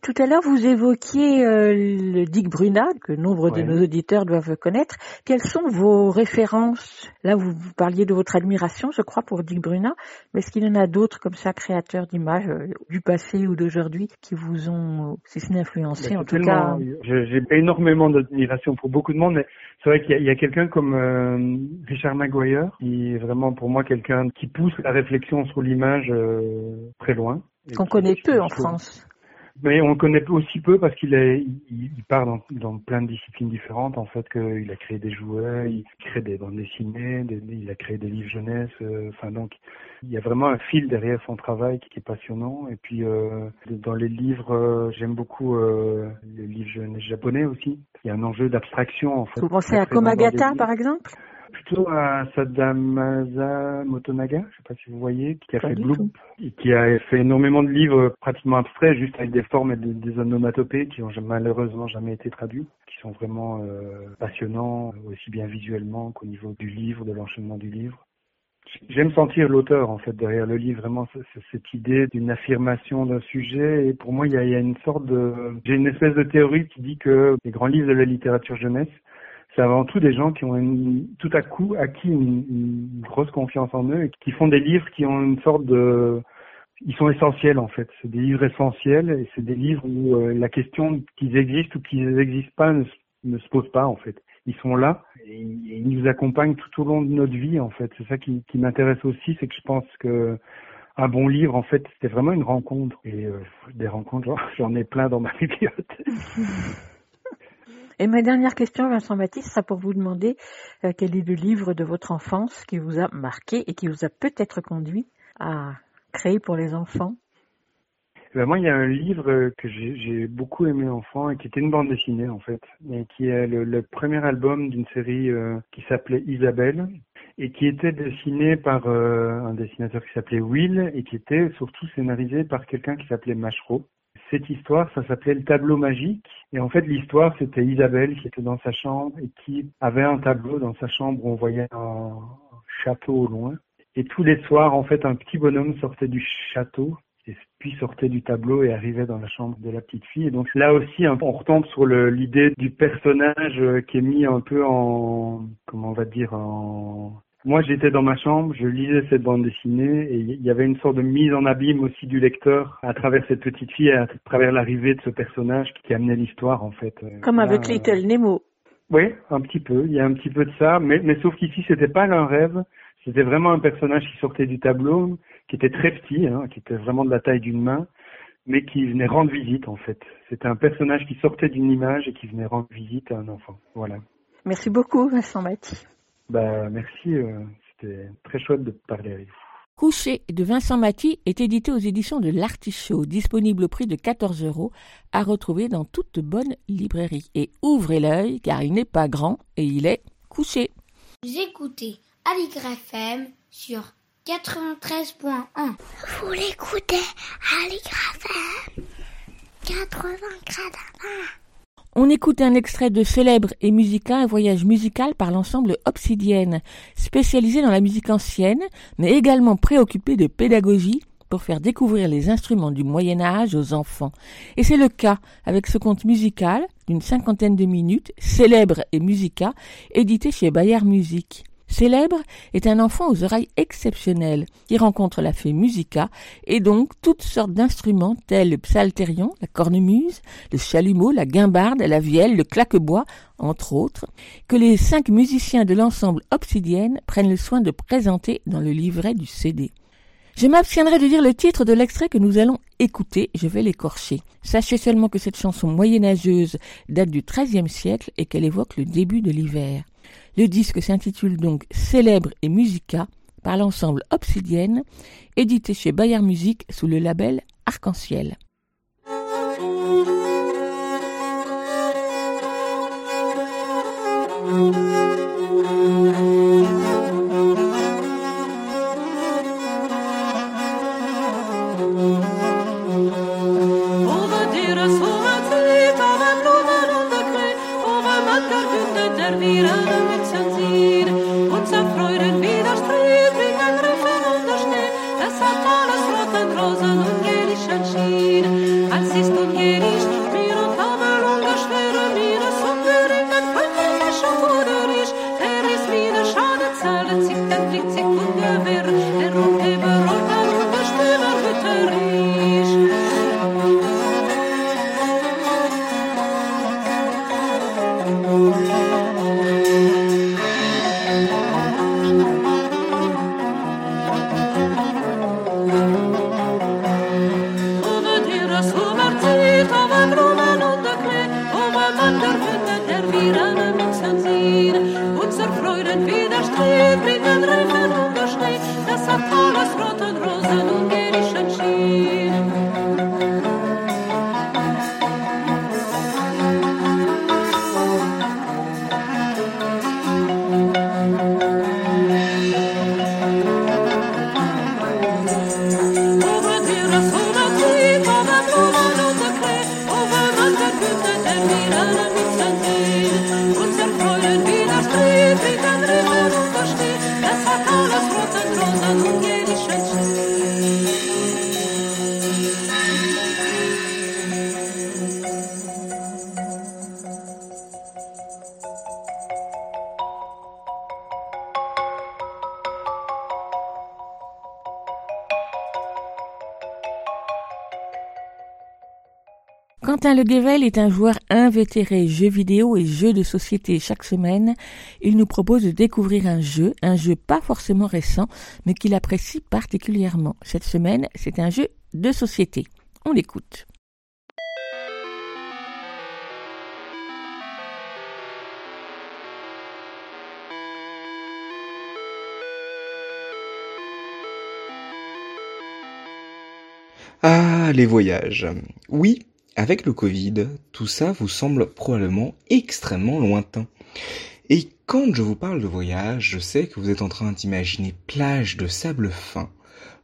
S2: Tout à l'heure, vous évoquiez euh, le Dick Bruna, que nombre de nos auditeurs doivent connaître. Quelles sont vos références? Là, vous, vous, parliez de votre admiration, je crois, pour Dick Bruna, mais est-ce qu'il y en a d'autres comme ça, créateurs d'images euh, du passé ou d'aujourd'hui, qui vous ont, si ce n'est influencé, ben, en tout cas
S6: J'ai énormément d'admiration pour beaucoup de monde, mais c'est vrai qu'il y a, a quelqu'un comme euh, Richard Maguire, qui est vraiment pour moi quelqu'un qui pousse la réflexion sur l'image euh, très loin.
S2: Qu'on connaît peu en France.
S6: Mais on le connaît aussi peu parce qu'il est, il, il part dans, dans, plein de disciplines différentes. En fait, qu'il a créé des jouets, il crée des bandes dessinées, des, il a créé des livres jeunesse. Euh, enfin, donc, il y a vraiment un fil derrière son travail qui, qui est passionnant. Et puis, euh, dans les livres, euh, j'aime beaucoup euh, les livres jeunesse japonais aussi. Il y a un enjeu d'abstraction. En fait,
S2: Vous pensez à Komagata, par exemple?
S6: Plutôt à Sadamasa Motonaga, je sais pas si vous voyez, qui a fait Bloop, et qui a fait énormément de livres pratiquement abstraits, juste avec des formes et des, onomatopées qui ont malheureusement jamais été traduits, qui sont vraiment euh, passionnants, aussi bien visuellement qu'au niveau du livre, de l'enchaînement du livre. J'aime sentir l'auteur en fait derrière le livre, vraiment cette idée d'une affirmation d'un sujet. Et pour moi, il y a, il y a une sorte de, j'ai une espèce de théorie qui dit que les grands livres de la littérature jeunesse c'est avant tout des gens qui ont une, tout à coup acquis une, une, grosse confiance en eux et qui font des livres qui ont une sorte de ils sont essentiels en fait. C'est des livres essentiels et c'est des livres où euh, la question qu'ils existent ou qu'ils n'existent pas ne, ne, se pose pas en fait. Ils sont là et, ils nous accompagnent tout au long de notre vie en fait. C'est ça qui, qui m'intéresse aussi, c'est que je pense que un bon livre en fait c'était vraiment une rencontre et euh, des rencontres j'en ai plein dans ma [laughs] bibliothèque.
S2: Et ma dernière question, Vincent Baptiste, sera pour vous demander euh, quel est le livre de votre enfance qui vous a marqué et qui vous a peut-être conduit à créer pour les enfants?
S6: Ben moi, il y a un livre que j'ai beaucoup aimé enfant et qui était une bande dessinée en fait, et qui est le, premier album d'une série euh, qui s'appelait Isabelle et qui était dessiné par euh, un dessinateur qui s'appelait Will et qui était surtout scénarisé par quelqu'un qui s'appelait Machereau. Cette histoire, ça s'appelait le tableau magique. Et en fait, l'histoire, c'était Isabelle qui était dans sa chambre et qui avait un tableau dans sa chambre où on voyait un château au loin. Et tous les soirs, en fait, un petit bonhomme sortait du château et puis sortait du tableau et arrivait dans la chambre de la petite fille. Et donc là aussi, on retombe sur l'idée du personnage euh, qui est mis un peu en, comment on va dire, en moi, j'étais dans ma chambre, je lisais cette bande dessinée et il y avait une sorte de mise en abîme aussi du lecteur à travers cette petite fille, à travers l'arrivée de ce personnage qui amenait l'histoire en fait.
S2: Euh, Comme avec Little Nemo.
S6: Oui, un petit peu. Il y a un petit peu de ça, mais, mais sauf qu'ici, c'était pas un rêve. C'était vraiment un personnage qui sortait du tableau, qui était très petit, hein, qui était vraiment de la taille d'une main, mais qui venait rendre visite en fait. C'était un personnage qui sortait d'une image et qui venait rendre visite à un enfant. Voilà.
S2: Merci beaucoup, Vincent Mathis.
S6: Bah, merci, euh, c'était très chouette de parler avec vous.
S2: Couché de Vincent Maty est édité aux éditions de l'Artichaut, disponible au prix de 14 euros, à retrouver dans toute bonne librairie. Et ouvrez l'œil, car il n'est pas grand et il est couché.
S7: Vous écoutez Aligre FM sur 93.1. Vous l'écoutez Aligre FM 80
S2: on écoute un extrait de Célèbre et Musica, un voyage musical par l'ensemble Obsidienne, spécialisé dans la musique ancienne, mais également préoccupé de pédagogie pour faire découvrir les instruments du Moyen Âge aux enfants. Et c'est le cas avec ce conte musical d'une cinquantaine de minutes, Célèbre et Musica, édité chez Bayard Musique. Célèbre est un enfant aux oreilles exceptionnelles qui rencontre la fée Musica et donc toutes sortes d'instruments tels le psalterion, la cornemuse, le chalumeau, la guimbarde, la vielle, le claquebois, entre autres, que les cinq musiciens de l'ensemble Obsidienne prennent le soin de présenter dans le livret du CD. Je m'abstiendrai de dire le titre de l'extrait que nous allons écouter, je vais l'écorcher. Sachez seulement que cette chanson moyenâgeuse date du XIIIe siècle et qu'elle évoque le début de l'hiver. Le disque s'intitule donc Célèbre et Musica par l'ensemble Obsidienne, édité chez Bayer Musique sous le label Arc-en-Ciel. Everything Quentin Le Guevel est un joueur invétéré jeux vidéo et jeux de société. Chaque semaine, il nous propose de découvrir un jeu, un jeu pas forcément récent, mais qu'il apprécie particulièrement. Cette semaine, c'est un jeu de société. On l'écoute.
S8: Ah, les voyages. Oui, avec le Covid, tout ça vous semble probablement extrêmement lointain. Et quand je vous parle de voyage, je sais que vous êtes en train d'imaginer plages de sable fin,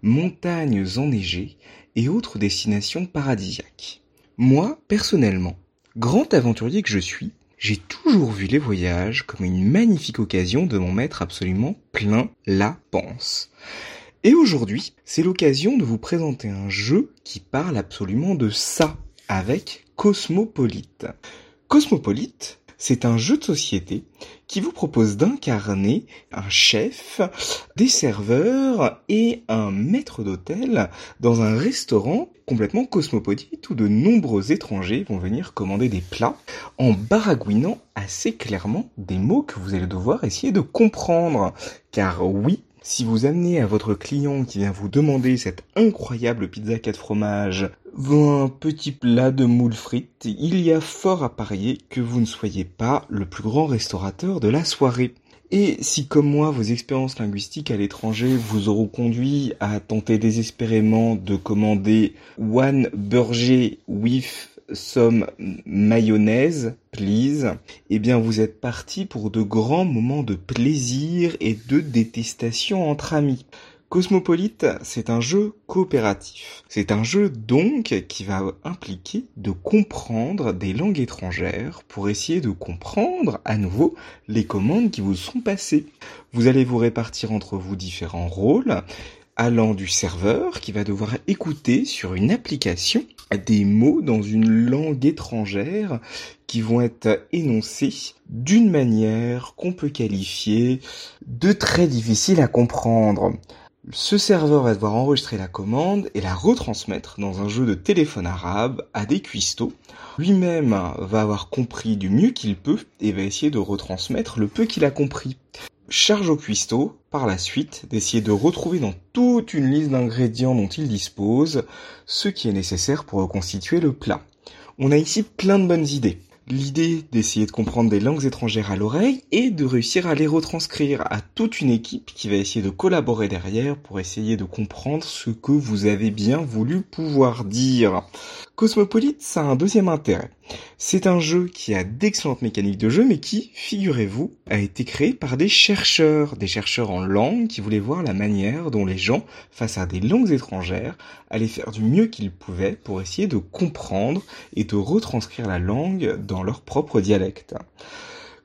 S8: montagnes enneigées et autres destinations paradisiaques. Moi, personnellement, grand aventurier que je suis, j'ai toujours vu les voyages comme une magnifique occasion de m'en mettre absolument plein la panse. Et aujourd'hui, c'est l'occasion de vous présenter un jeu qui parle absolument de ça, avec Cosmopolite. Cosmopolite, c'est un jeu de société qui vous propose d'incarner un chef, des serveurs et un maître d'hôtel dans un restaurant complètement cosmopolite où de nombreux étrangers vont venir commander des plats en baragouinant assez clairement des mots que vous allez devoir essayer de comprendre. Car oui, si vous amenez à votre client qui vient vous demander cette incroyable pizza 4 fromages un petit plat de moules frites, il y a fort à parier que vous ne soyez pas le plus grand restaurateur de la soirée. Et si comme moi vos expériences linguistiques à l'étranger vous auront conduit à tenter désespérément de commander one burger with some mayonnaise, please, eh bien vous êtes parti pour de grands moments de plaisir et de détestation entre amis. Cosmopolite, c'est un jeu coopératif. C'est un jeu donc qui va impliquer de comprendre des langues étrangères pour essayer de comprendre à nouveau les commandes qui vous sont passées. Vous allez vous répartir entre vous différents rôles allant du serveur qui va devoir écouter sur une application des mots dans une langue étrangère qui vont être énoncés d'une manière qu'on peut qualifier de très difficile à comprendre. Ce serveur va devoir enregistrer la commande et la retransmettre dans un jeu de téléphone arabe à des cuistots. Lui-même va avoir compris du mieux qu'il peut et va essayer de retransmettre le peu qu'il a compris charge au cuistot, par la suite, d'essayer de retrouver dans toute une liste d'ingrédients dont il dispose ce qui est nécessaire pour reconstituer le plat. On a ici plein de bonnes idées. L'idée d'essayer de comprendre des langues étrangères à l'oreille et de réussir à les retranscrire à toute une équipe qui va essayer de collaborer derrière pour essayer de comprendre ce que vous avez bien voulu pouvoir dire. Cosmopolite, ça a un deuxième intérêt. C'est un jeu qui a d'excellentes mécaniques de jeu, mais qui, figurez-vous, a été créé par des chercheurs, des chercheurs en langue qui voulaient voir la manière dont les gens, face à des langues étrangères, allaient faire du mieux qu'ils pouvaient pour essayer de comprendre et de retranscrire la langue dans leur propre dialecte.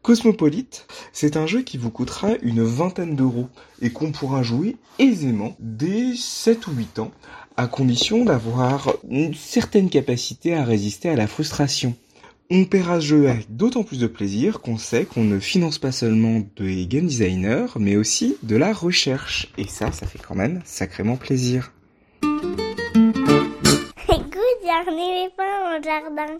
S8: Cosmopolite, c'est un jeu qui vous coûtera une vingtaine d'euros et qu'on pourra jouer aisément dès 7 ou 8 ans à condition d'avoir une certaine capacité à résister à la frustration. On paiera ce jeu avec d'autant plus de plaisir qu'on sait qu'on ne finance pas seulement des game designers, mais aussi de la recherche. Et ça, ça fait quand même sacrément plaisir.
S7: Écoute, jardin.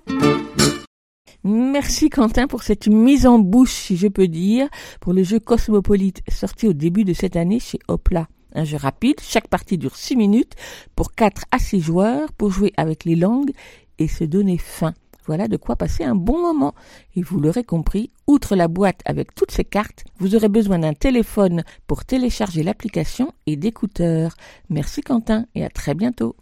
S2: Merci Quentin pour cette mise en bouche, si je peux dire, pour le jeu Cosmopolite sorti au début de cette année chez Hopla. Un jeu rapide, chaque partie dure 6 minutes pour 4 à 6 joueurs pour jouer avec les langues et se donner faim. Voilà de quoi passer un bon moment. Et vous l'aurez compris, outre la boîte avec toutes ces cartes, vous aurez besoin d'un téléphone pour télécharger l'application et d'écouteurs. Merci Quentin et à très bientôt.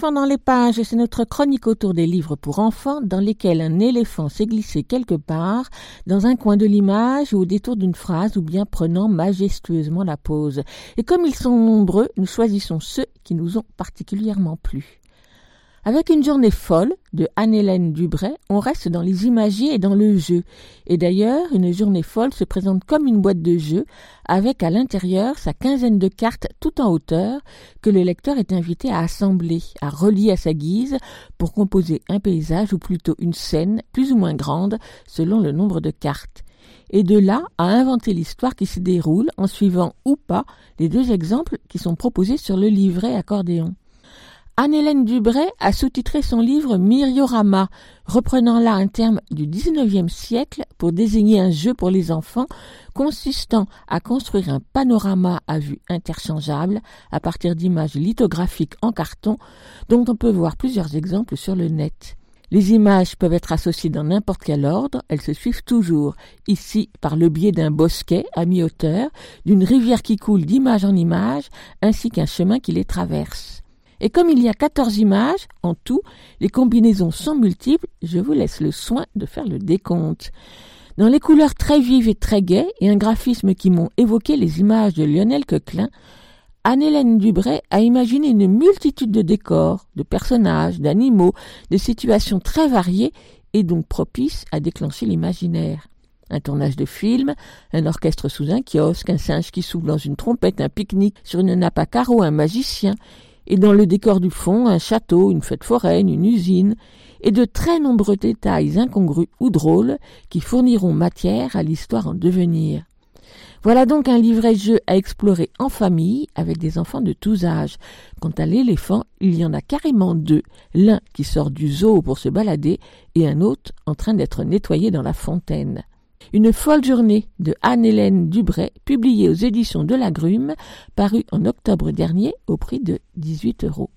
S2: Les pages, c'est notre chronique autour des livres pour enfants dans lesquels un éléphant s'est glissé quelque part, dans un coin de l'image ou au détour d'une phrase ou bien prenant majestueusement la pause. Et comme ils sont nombreux, nous choisissons ceux qui nous ont particulièrement plu. Avec une journée folle de Anne-Hélène Dubray, on reste dans les imagiers et dans le jeu. Et d'ailleurs, une journée folle se présente comme une boîte de jeu, avec à l'intérieur sa quinzaine de cartes tout en hauteur, que le lecteur est invité à assembler, à relier à sa guise, pour composer un paysage ou plutôt une scène plus ou moins grande selon le nombre de cartes. Et de là à inventer l'histoire qui se déroule en suivant ou pas les deux exemples qui sont proposés sur le livret accordéon. Anne-Hélène Dubray a sous-titré son livre Myriorama, reprenant là un terme du XIXe siècle pour désigner un jeu pour les enfants consistant à construire un panorama à vue interchangeable à partir d'images lithographiques en carton dont on peut voir plusieurs exemples sur le net. Les images peuvent être associées dans n'importe quel ordre, elles se suivent toujours, ici par le biais d'un bosquet à mi-hauteur, d'une rivière qui coule d'image en image, ainsi qu'un chemin qui les traverse. Et comme il y a 14 images en tout, les combinaisons sont multiples, je vous laisse le soin de faire le décompte. Dans les couleurs très vives et très gaies et un graphisme qui m'ont évoqué les images de Lionel Coquelin, Anne-Hélène Dubray a imaginé une multitude de décors, de personnages, d'animaux, de situations très variées et donc propices à déclencher l'imaginaire. Un tournage de film, un orchestre sous un kiosque, un singe qui souffle dans une trompette, un pique-nique sur une nappe à carreaux, un magicien, et dans le décor du fond un château, une fête foraine, une usine, et de très nombreux détails incongrus ou drôles qui fourniront matière à l'histoire en devenir. Voilà donc un livret-jeu à explorer en famille avec des enfants de tous âges. Quant à l'éléphant, il y en a carrément deux, l'un qui sort du zoo pour se balader et un autre en train d'être nettoyé dans la fontaine. Une folle journée de Anne-Hélène Dubray, publiée aux éditions de la Grume, parue en octobre dernier au prix de 18 euros.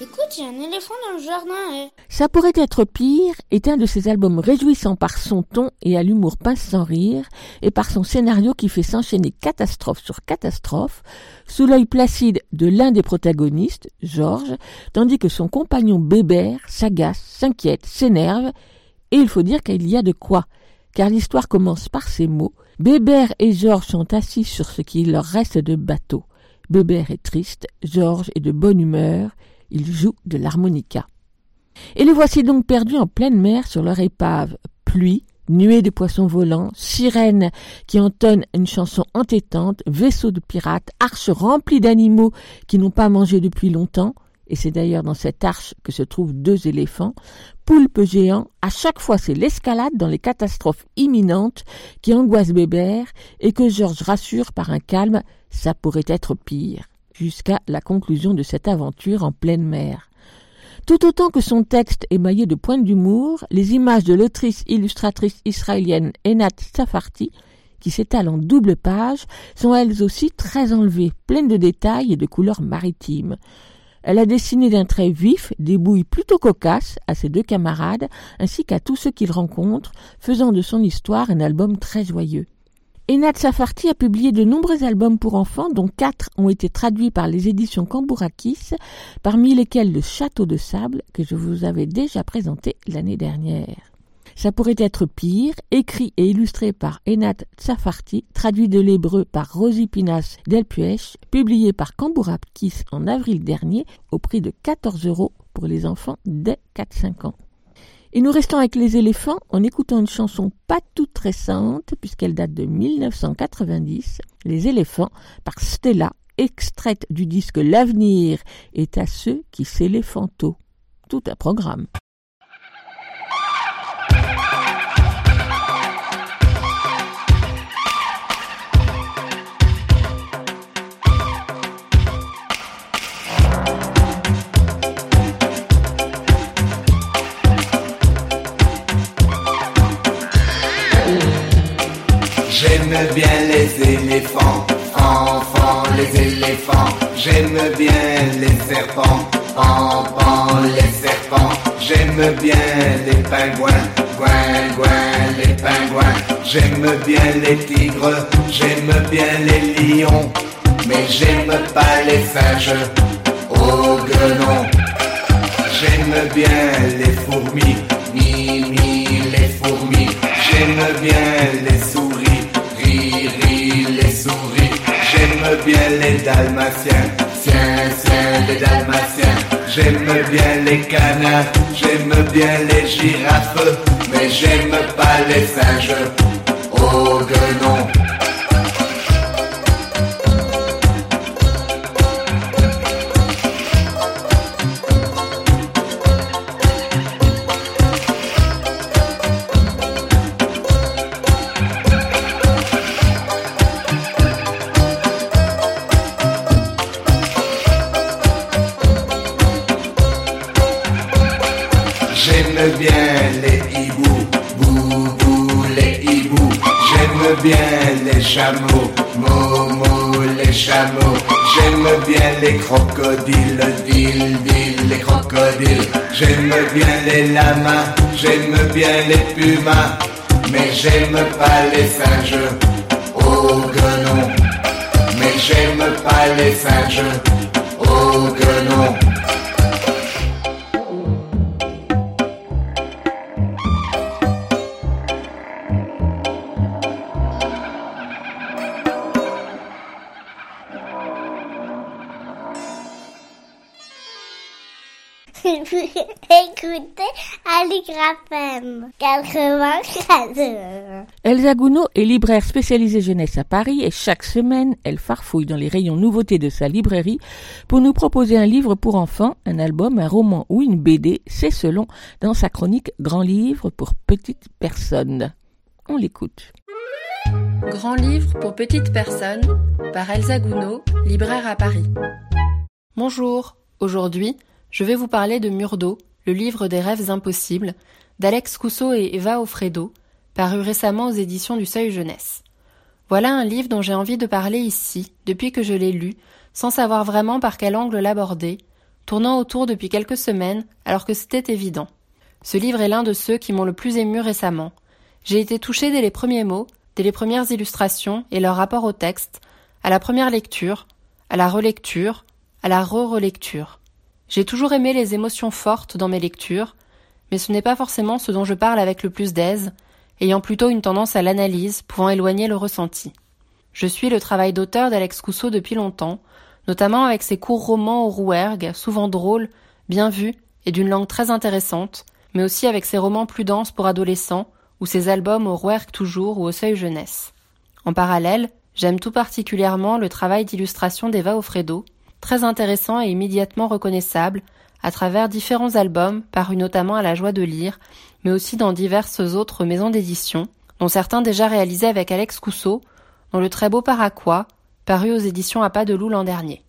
S1: Écoute, il y a un éléphant dans le jardin. eh.
S2: Ça pourrait être pire est un de ces albums réjouissants par son ton et à l'humour pince sans rire, et par son scénario qui fait s'enchaîner catastrophe sur catastrophe, sous l'œil placide de l'un des protagonistes, Georges, tandis que son compagnon Bébert s'agace, s'inquiète, s'énerve, et il faut dire qu'il y a de quoi, car l'histoire commence par ces mots. Bébert et Georges sont assis sur ce qui leur reste de bateau. Bébert est triste, Georges est de bonne humeur, il joue de l'harmonica. Et les voici donc perdus en pleine mer sur leur épave. Pluie, nuée de poissons volants, sirènes qui entonnent une chanson entêtante, vaisseaux de pirates, arches remplies d'animaux qui n'ont pas mangé depuis longtemps, et c'est d'ailleurs dans cette arche que se trouvent deux éléphants, poulpes géants, à chaque fois c'est l'escalade dans les catastrophes imminentes qui angoissent Bébert et que Georges rassure par un calme, ça pourrait être pire, jusqu'à la conclusion de cette aventure en pleine mer. Tout autant que son texte émaillé de points d'humour, les images de l'autrice illustratrice israélienne Enat Safarti, qui s'étalent en double page, sont elles aussi très enlevées, pleines de détails et de couleurs maritimes. Elle a dessiné d'un trait vif des bouilles plutôt cocasses à ses deux camarades ainsi qu'à tous ceux qu'il rencontre, faisant de son histoire un album très joyeux. Enad Safarti a publié de nombreux albums pour enfants, dont quatre ont été traduits par les éditions Cambourakis, parmi lesquels Le Château de Sable, que je vous avais déjà présenté l'année dernière. Ça pourrait être pire, écrit et illustré par Enat Tsafarti, traduit de l'hébreu par Rosie Pinas Delpuech, publié par Cambourakis en avril dernier au prix de 14 euros pour les enfants dès 4-5 ans. Et nous restons avec les éléphants en écoutant une chanson pas toute récente puisqu'elle date de 1990, Les éléphants par Stella, extraite du disque L'avenir est à ceux qui s'éléphanto. Tout un programme.
S9: J'aime bien les éléphants, enfants les éléphants. J'aime bien les serpents, pan les serpents. J'aime bien les pingouins, gouin les pingouins. J'aime bien les tigres, j'aime bien les lions. Mais j'aime pas les singes, au grenon. J'aime bien les fourmis, mi mi les fourmis. J'aime bien les souris, J'aime bien les dalmatiens, tiens tiens les dalmatiens. J'aime bien les canards, j'aime bien les girafes, mais j'aime pas les singes, au grenon. J'aime J'aime bien les lamas, j'aime bien les pumas. Mais j'aime pas les singes, oh guenon. Mais j'aime pas les singes, oh guenon.
S7: Écoutez Aligraphem 94.
S2: Elsa Gounod est libraire spécialisée jeunesse à Paris et chaque semaine, elle farfouille dans les rayons nouveautés de sa librairie pour nous proposer un livre pour enfants, un album, un roman ou une BD, c'est selon, dans sa chronique Grand livre pour petites personnes. On l'écoute.
S10: Grand livre pour petites personnes par Elsa Gounod, libraire à Paris. Bonjour, aujourd'hui, je vais vous parler de Murdo, le livre des rêves impossibles, d'Alex Cousseau et Eva Offredo, paru récemment aux éditions du Seuil Jeunesse. Voilà un livre dont j'ai envie de parler ici, depuis que je l'ai lu, sans savoir vraiment par quel angle l'aborder, tournant autour depuis quelques semaines, alors que c'était évident. Ce livre est l'un de ceux qui m'ont le plus ému récemment. J'ai été touchée dès les premiers mots, dès les premières illustrations et leur rapport au texte, à la première lecture, à la relecture, à la re-relecture. J'ai toujours aimé les émotions fortes dans mes lectures, mais ce n'est pas forcément ce dont je parle avec le plus d'aise, ayant plutôt une tendance à l'analyse, pouvant éloigner le ressenti. Je suis le travail d'auteur d'Alex Cousseau depuis longtemps, notamment avec ses courts romans au rouergue, souvent drôles, bien vus et d'une langue très intéressante, mais aussi avec ses romans plus denses pour adolescents ou ses albums au rouergue toujours ou au seuil jeunesse. En parallèle, j'aime tout particulièrement le travail d'illustration d'Eva Offredo, très intéressant et immédiatement reconnaissable, à travers différents albums parus notamment à la joie de lire, mais aussi dans diverses autres maisons d'édition, dont certains déjà réalisés avec Alex Cousseau, dont le très beau Paraquois, paru aux éditions à pas de loup l'an dernier.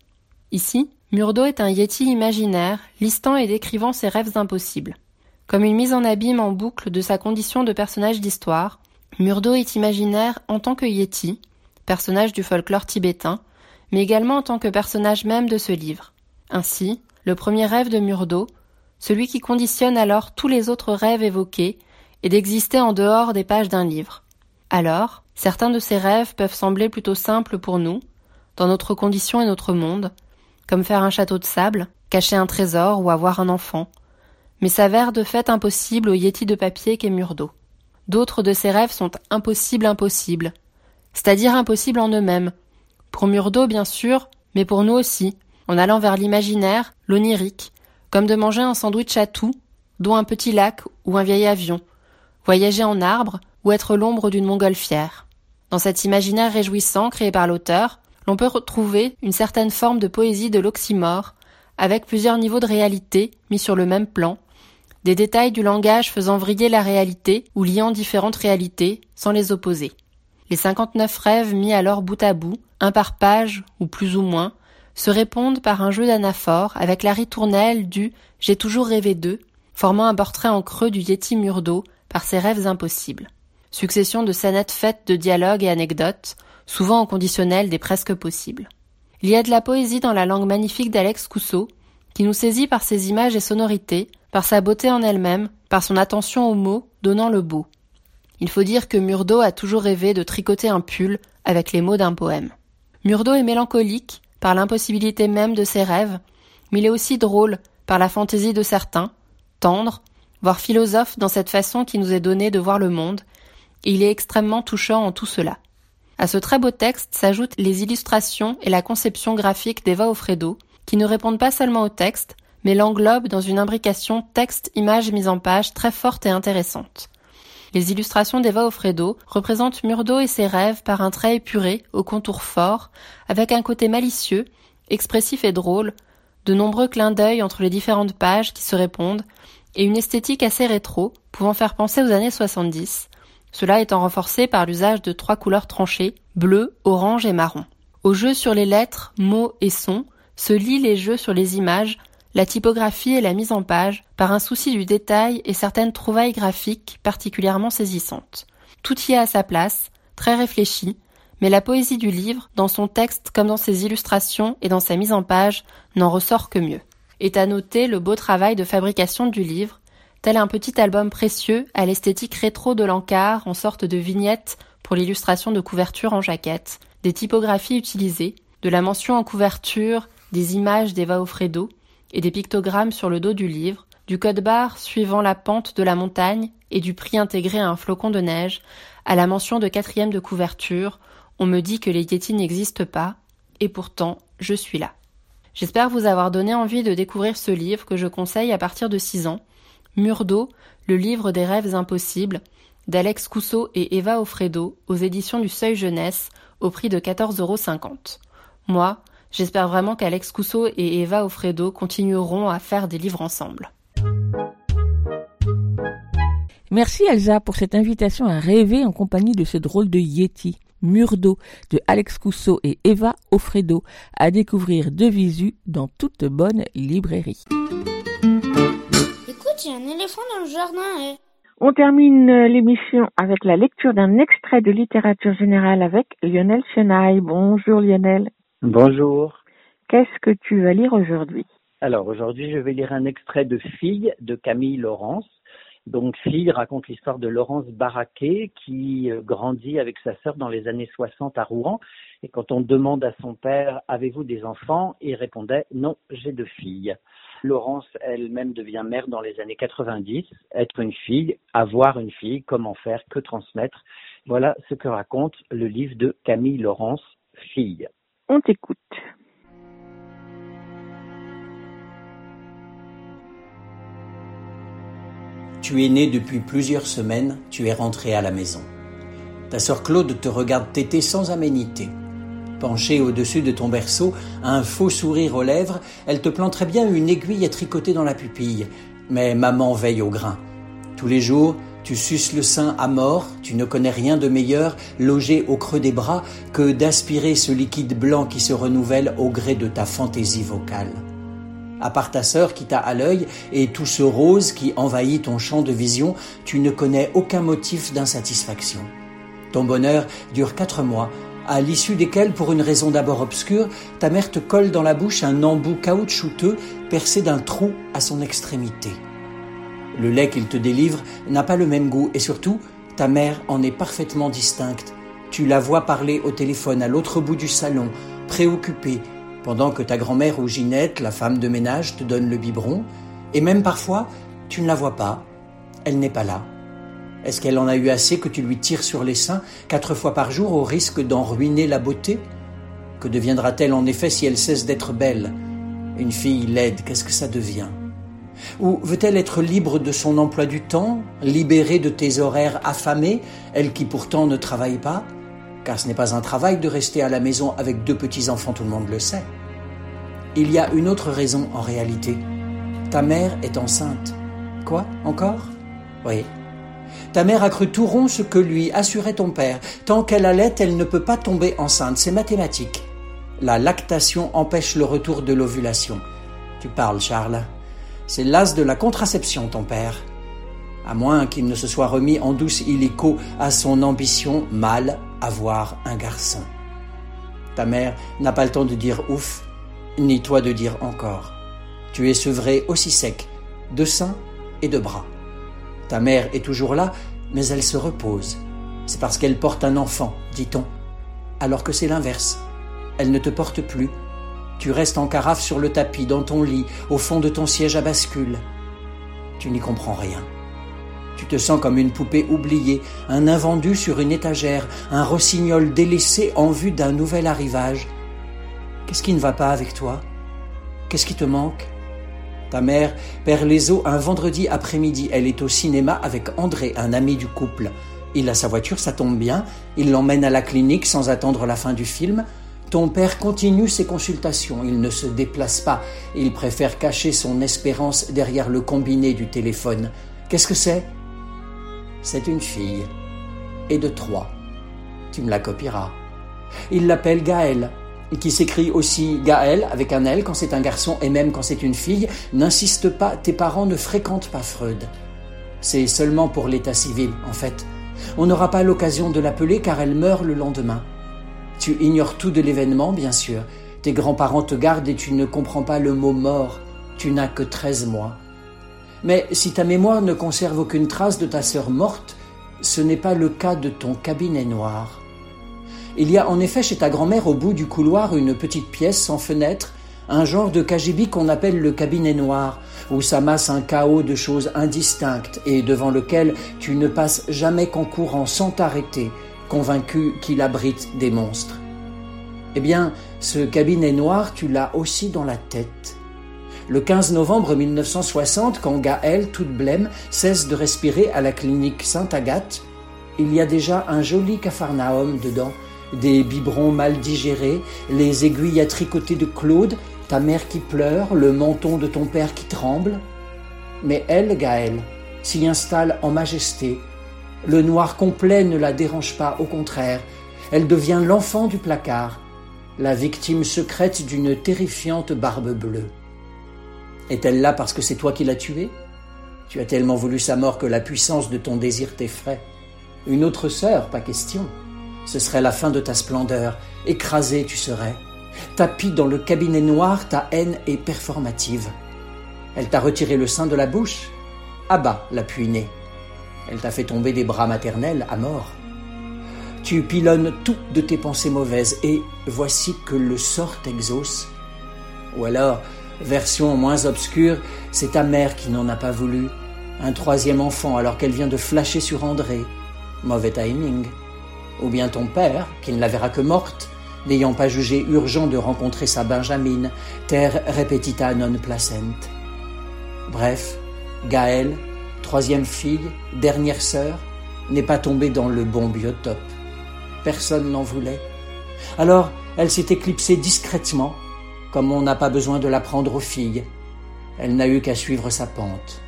S10: Ici, Murdo est un yeti imaginaire, listant et décrivant ses rêves impossibles. Comme une mise en abîme en boucle de sa condition de personnage d'histoire, Murdo est imaginaire en tant que yeti, personnage du folklore tibétain, mais également en tant que personnage même de ce livre. Ainsi, le premier rêve de Murdo, celui qui conditionne alors tous les autres rêves évoqués, est d'exister en dehors des pages d'un livre. Alors, certains de ces rêves peuvent sembler plutôt simples pour nous, dans notre condition et notre monde, comme faire un château de sable, cacher un trésor ou avoir un enfant, mais s'avèrent de fait impossibles au yéti de papier qu'est Murdo. D'autres de ces rêves sont impossibles impossibles, c'est-à-dire impossibles en eux-mêmes, pour Murdo, bien sûr, mais pour nous aussi, en allant vers l'imaginaire, l'onirique, comme de manger un sandwich à tout, dont un petit lac ou un vieil avion, voyager en arbre ou être l'ombre d'une montgolfière. Dans cet imaginaire réjouissant créé par l'auteur, l'on peut retrouver une certaine forme de poésie de l'oxymore, avec plusieurs niveaux de réalité mis sur le même plan, des détails du langage faisant vriller la réalité ou liant différentes réalités sans les opposer. Les 59 rêves mis alors bout à bout, un par page, ou plus ou moins, se répondent par un jeu d'anaphores avec la ritournelle du J'ai toujours rêvé d'eux, formant un portrait en creux du Yeti Murdo par ses rêves impossibles. Succession de scénettes faites de dialogues et anecdotes, souvent en conditionnel des presque possibles. Il y a de la poésie dans la langue magnifique d'Alex Cousseau, qui nous saisit par ses images et sonorités, par sa beauté en elle-même, par son attention aux mots donnant le beau. Il faut dire que Murdo a toujours rêvé de tricoter un pull avec les mots d'un poème. Murdo est mélancolique par l'impossibilité même de ses rêves, mais il est aussi drôle par la fantaisie de certains, tendre, voire philosophe dans cette façon qui nous est donnée de voir le monde, et il est extrêmement touchant en tout cela. À ce très beau texte s'ajoutent les illustrations et la conception graphique d'Eva Offredo, qui ne répondent pas seulement au texte, mais l'englobent dans une imbrication texte-image mise en page très forte et intéressante. Les illustrations d'Eva Offredo représentent Murdo et ses rêves par un trait épuré, au contour fort, avec un côté malicieux, expressif et drôle, de nombreux clins d'œil entre les différentes pages qui se répondent, et une esthétique assez rétro, pouvant faire penser aux années 70, cela étant renforcé par l'usage de trois couleurs tranchées, bleu, orange et marron. Au jeu sur les lettres, mots et sons, se lient les jeux sur les images, la typographie et la mise en page par un souci du détail et certaines trouvailles graphiques particulièrement saisissantes. Tout y est à sa place, très réfléchi, mais la poésie du livre, dans son texte comme dans ses illustrations et dans sa mise en page, n'en ressort que mieux. Est à noter le beau travail de fabrication du livre, tel un petit album précieux à l'esthétique rétro de l'encart en sorte de vignette pour l'illustration de couverture en jaquette, des typographies utilisées, de la mention en couverture, des images d'Eva Ofredo et des pictogrammes sur le dos du livre, du code barre suivant la pente de la montagne et du prix intégré à un flocon de neige, à la mention de quatrième de couverture, on me dit que les Yétis n'existent pas, et pourtant je suis là. J'espère vous avoir donné envie de découvrir ce livre que je conseille à partir de 6 ans, Murdo, le livre des rêves impossibles, d'Alex Cousseau et Eva Ofredo aux éditions du Seuil Jeunesse au prix de 14,50 euros. Moi, j'espère vraiment qu'Alex Cousseau et Eva Ofredo continueront à faire des livres ensemble.
S2: Merci Elsa pour cette invitation à rêver en compagnie de ce drôle de Yeti. Murdo de Alex Cousseau et Eva Ofredo à découvrir de visu dans toute bonne librairie.
S1: Écoute, il y a un éléphant dans le jardin. Et...
S2: On termine l'émission avec la lecture d'un extrait de littérature générale avec Lionel Chenaille. Bonjour Lionel.
S11: Bonjour.
S2: Qu'est-ce que tu vas lire aujourd'hui?
S11: Alors aujourd'hui, je vais lire un extrait de Fille de Camille Laurence. Donc Fille raconte l'histoire de Laurence Barraquet qui euh, grandit avec sa sœur dans les années 60 à Rouen. Et quand on demande à son père Avez-vous des enfants? il répondait Non, j'ai deux filles. Laurence elle-même devient mère dans les années 90. Être une fille, avoir une fille, comment faire, que transmettre? Voilà ce que raconte le livre de Camille Laurence, Fille.
S2: On t'écoute.
S12: Tu es né depuis plusieurs semaines, tu es rentré à la maison. Ta sœur Claude te regarde téter sans aménité. Penchée au-dessus de ton berceau, un faux sourire aux lèvres, elle te planterait bien une aiguille à tricoter dans la pupille. Mais maman veille au grain. Tous les jours, tu suces le sein à mort, tu ne connais rien de meilleur, logé au creux des bras, que d'aspirer ce liquide blanc qui se renouvelle au gré de ta fantaisie vocale à part ta sœur qui t'a à l'œil et tout ce rose qui envahit ton champ de vision, tu ne connais aucun motif d'insatisfaction. Ton bonheur dure quatre mois, à l'issue desquels, pour une raison d'abord obscure, ta mère te colle dans la bouche un embout caoutchouteux percé d'un trou à son extrémité. Le lait qu'il te délivre n'a pas le même goût et surtout, ta mère en est parfaitement distincte. Tu la vois parler au téléphone à l'autre bout du salon, préoccupée, pendant que ta grand-mère ou Ginette, la femme de ménage, te donne le biberon, et même parfois, tu ne la vois pas, elle n'est pas là. Est-ce qu'elle en a eu assez que tu lui tires sur les seins quatre fois par jour au risque d'en ruiner la beauté? Que deviendra-t-elle en effet si elle cesse d'être belle? Une fille laide, qu'est-ce que ça devient? Ou veut-elle être libre de son emploi du temps, libérée de tes horaires affamés, elle qui pourtant ne travaille pas? Car ce n'est pas un travail de rester à la maison avec deux petits-enfants, tout le monde le sait. Il y a une autre raison en réalité. Ta mère est enceinte. Quoi Encore? Oui. Ta mère a cru tout rond ce que lui assurait ton père. Tant qu'elle allait, elle ne peut pas tomber enceinte. C'est mathématique. La lactation empêche le retour de l'ovulation. Tu parles, Charles? C'est l'as de la contraception, ton père. À moins qu'il ne se soit remis en douce illico à son ambition mâle avoir un garçon. Ta mère n'a pas le temps de dire ouf, ni toi de dire encore. Tu es sevré aussi sec, de seins et de bras. Ta mère est toujours là, mais elle se repose. C'est parce qu'elle porte un enfant, dit-on. Alors que c'est l'inverse. Elle ne te porte plus. Tu restes en carafe sur le tapis, dans ton lit, au fond de ton siège à bascule. Tu n'y comprends rien. Tu te sens comme une poupée oubliée, un invendu sur une étagère, un rossignol délaissé en vue d'un nouvel arrivage. Qu'est-ce qui ne va pas avec toi? Qu'est-ce qui te manque? Ta mère perd les os un vendredi après-midi. Elle est au cinéma avec André, un ami du couple. Il a sa voiture, ça tombe bien. Il l'emmène à la clinique sans attendre la fin du film. Ton père continue ses consultations, il ne se déplace pas, il préfère cacher son espérance derrière le combiné du téléphone. Qu'est-ce que c'est? C'est une fille. Et de trois. Tu me la copieras. Il l'appelle Gaëlle. qui s'écrit aussi Gaël avec un L quand c'est un garçon et même quand c'est une fille, n'insiste pas, tes parents ne fréquentent pas Freud. C'est seulement pour l'état civil, en fait. On n'aura pas l'occasion de l'appeler car elle meurt le lendemain. Tu ignores tout de l'événement, bien sûr. Tes grands-parents te gardent et tu ne comprends pas le mot mort. Tu n'as que 13 mois. Mais si ta mémoire ne conserve aucune trace de ta sœur morte, ce n'est pas le cas de ton cabinet noir. Il y a en effet chez ta grand-mère au bout du couloir une petite pièce sans fenêtre, un genre de cagibi qu'on appelle le cabinet noir, où s'amasse un chaos de choses indistinctes et devant lequel tu ne passes jamais qu'en courant sans t'arrêter, convaincu qu'il abrite des monstres. Eh bien, ce cabinet noir, tu l'as aussi dans la tête. Le 15 novembre 1960, quand Gaëlle, toute blême, cesse de respirer à la clinique Sainte-Agathe, il y a déjà un joli capharnaüm dedans, des biberons mal digérés, les aiguilles à tricoter de Claude, ta mère qui pleure, le menton de ton père qui tremble. Mais elle, Gaëlle, s'y installe en majesté. Le noir complet ne la dérange pas, au contraire. Elle devient l'enfant du placard, la victime secrète d'une terrifiante barbe bleue. Est-elle là parce que c'est toi qui l'as tuée? Tu as tellement voulu sa mort que la puissance de ton désir t'effraie. Une autre sœur, pas question. Ce serait la fin de ta splendeur. Écrasé tu serais. Tapis dans le cabinet noir, ta haine est performative. Elle t'a retiré le sein de la bouche. Abat la puinée. Elle t'a fait tomber des bras maternels à mort. Tu pilonnes tout de tes pensées mauvaises et voici que le sort t'exauce. Ou alors, version moins obscure, c'est ta mère qui n'en a pas voulu. Un troisième enfant alors qu'elle vient de flasher sur André. Mauvais timing ou bien ton père, qui ne la verra que morte, n'ayant pas jugé urgent de rencontrer sa Benjamine, terre repetita non placent. Bref, Gaëlle, troisième fille, dernière sœur, n'est pas tombée dans le bon biotope. Personne n'en voulait. Alors, elle s'est éclipsée discrètement, comme on n'a pas besoin de la prendre aux filles. Elle n'a eu qu'à suivre sa pente.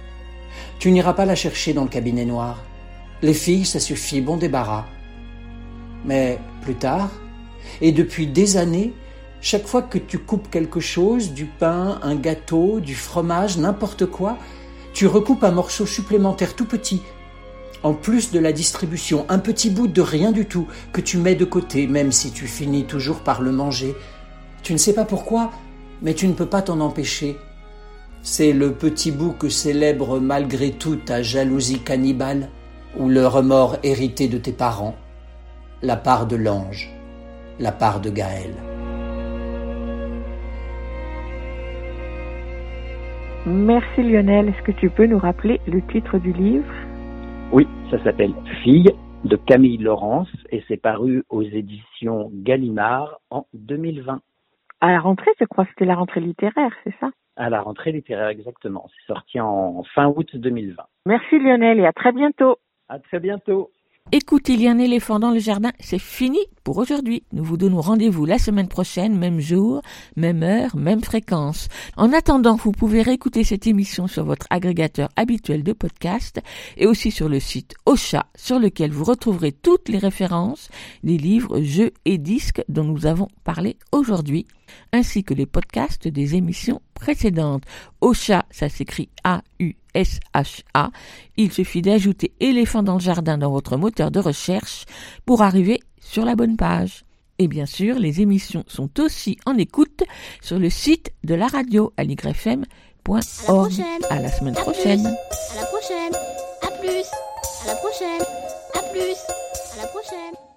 S12: Tu n'iras pas la chercher dans le cabinet noir. Les filles, ça suffit, bon débarras. Mais plus tard, et depuis des années, chaque fois que tu coupes quelque chose, du pain, un gâteau, du fromage, n'importe quoi, tu recoupes un morceau supplémentaire tout petit, en plus de la distribution, un petit bout de rien du tout que tu mets de côté, même si tu finis toujours par le manger. Tu ne sais pas pourquoi, mais tu ne peux pas t'en empêcher. C'est le petit bout que célèbre malgré tout ta jalousie cannibale, ou le remords hérité de tes parents la part de l'ange, la part de Gaël.
S2: Merci Lionel. Est-ce que tu peux nous rappeler le titre du livre?
S11: Oui, ça s'appelle Fille de Camille Laurence et c'est paru aux éditions Gallimard en 2020.
S2: À la rentrée, je crois que c'était la rentrée littéraire, c'est ça?
S11: À la rentrée littéraire, exactement. C'est sorti en fin août 2020.
S2: Merci Lionel et à très bientôt.
S11: À très bientôt.
S2: Écoute, il y a un éléphant dans le jardin, c'est fini pour aujourd'hui. Nous vous donnons rendez-vous la semaine prochaine, même jour, même heure, même fréquence. En attendant, vous pouvez réécouter cette émission sur votre agrégateur habituel de podcast et aussi sur le site Ocha, sur lequel vous retrouverez toutes les références des livres, jeux et disques dont nous avons parlé aujourd'hui, ainsi que les podcasts des émissions précédentes. Ocha, ça s'écrit A-U SHA, il suffit d'ajouter éléphant dans le jardin dans votre moteur de recherche pour arriver sur la bonne page. Et bien sûr, les émissions sont aussi en écoute sur le site de la radio à
S7: ligrefm.org.
S2: À la semaine prochaine.
S7: À la prochaine. À plus. À la prochaine. À plus. À la prochaine.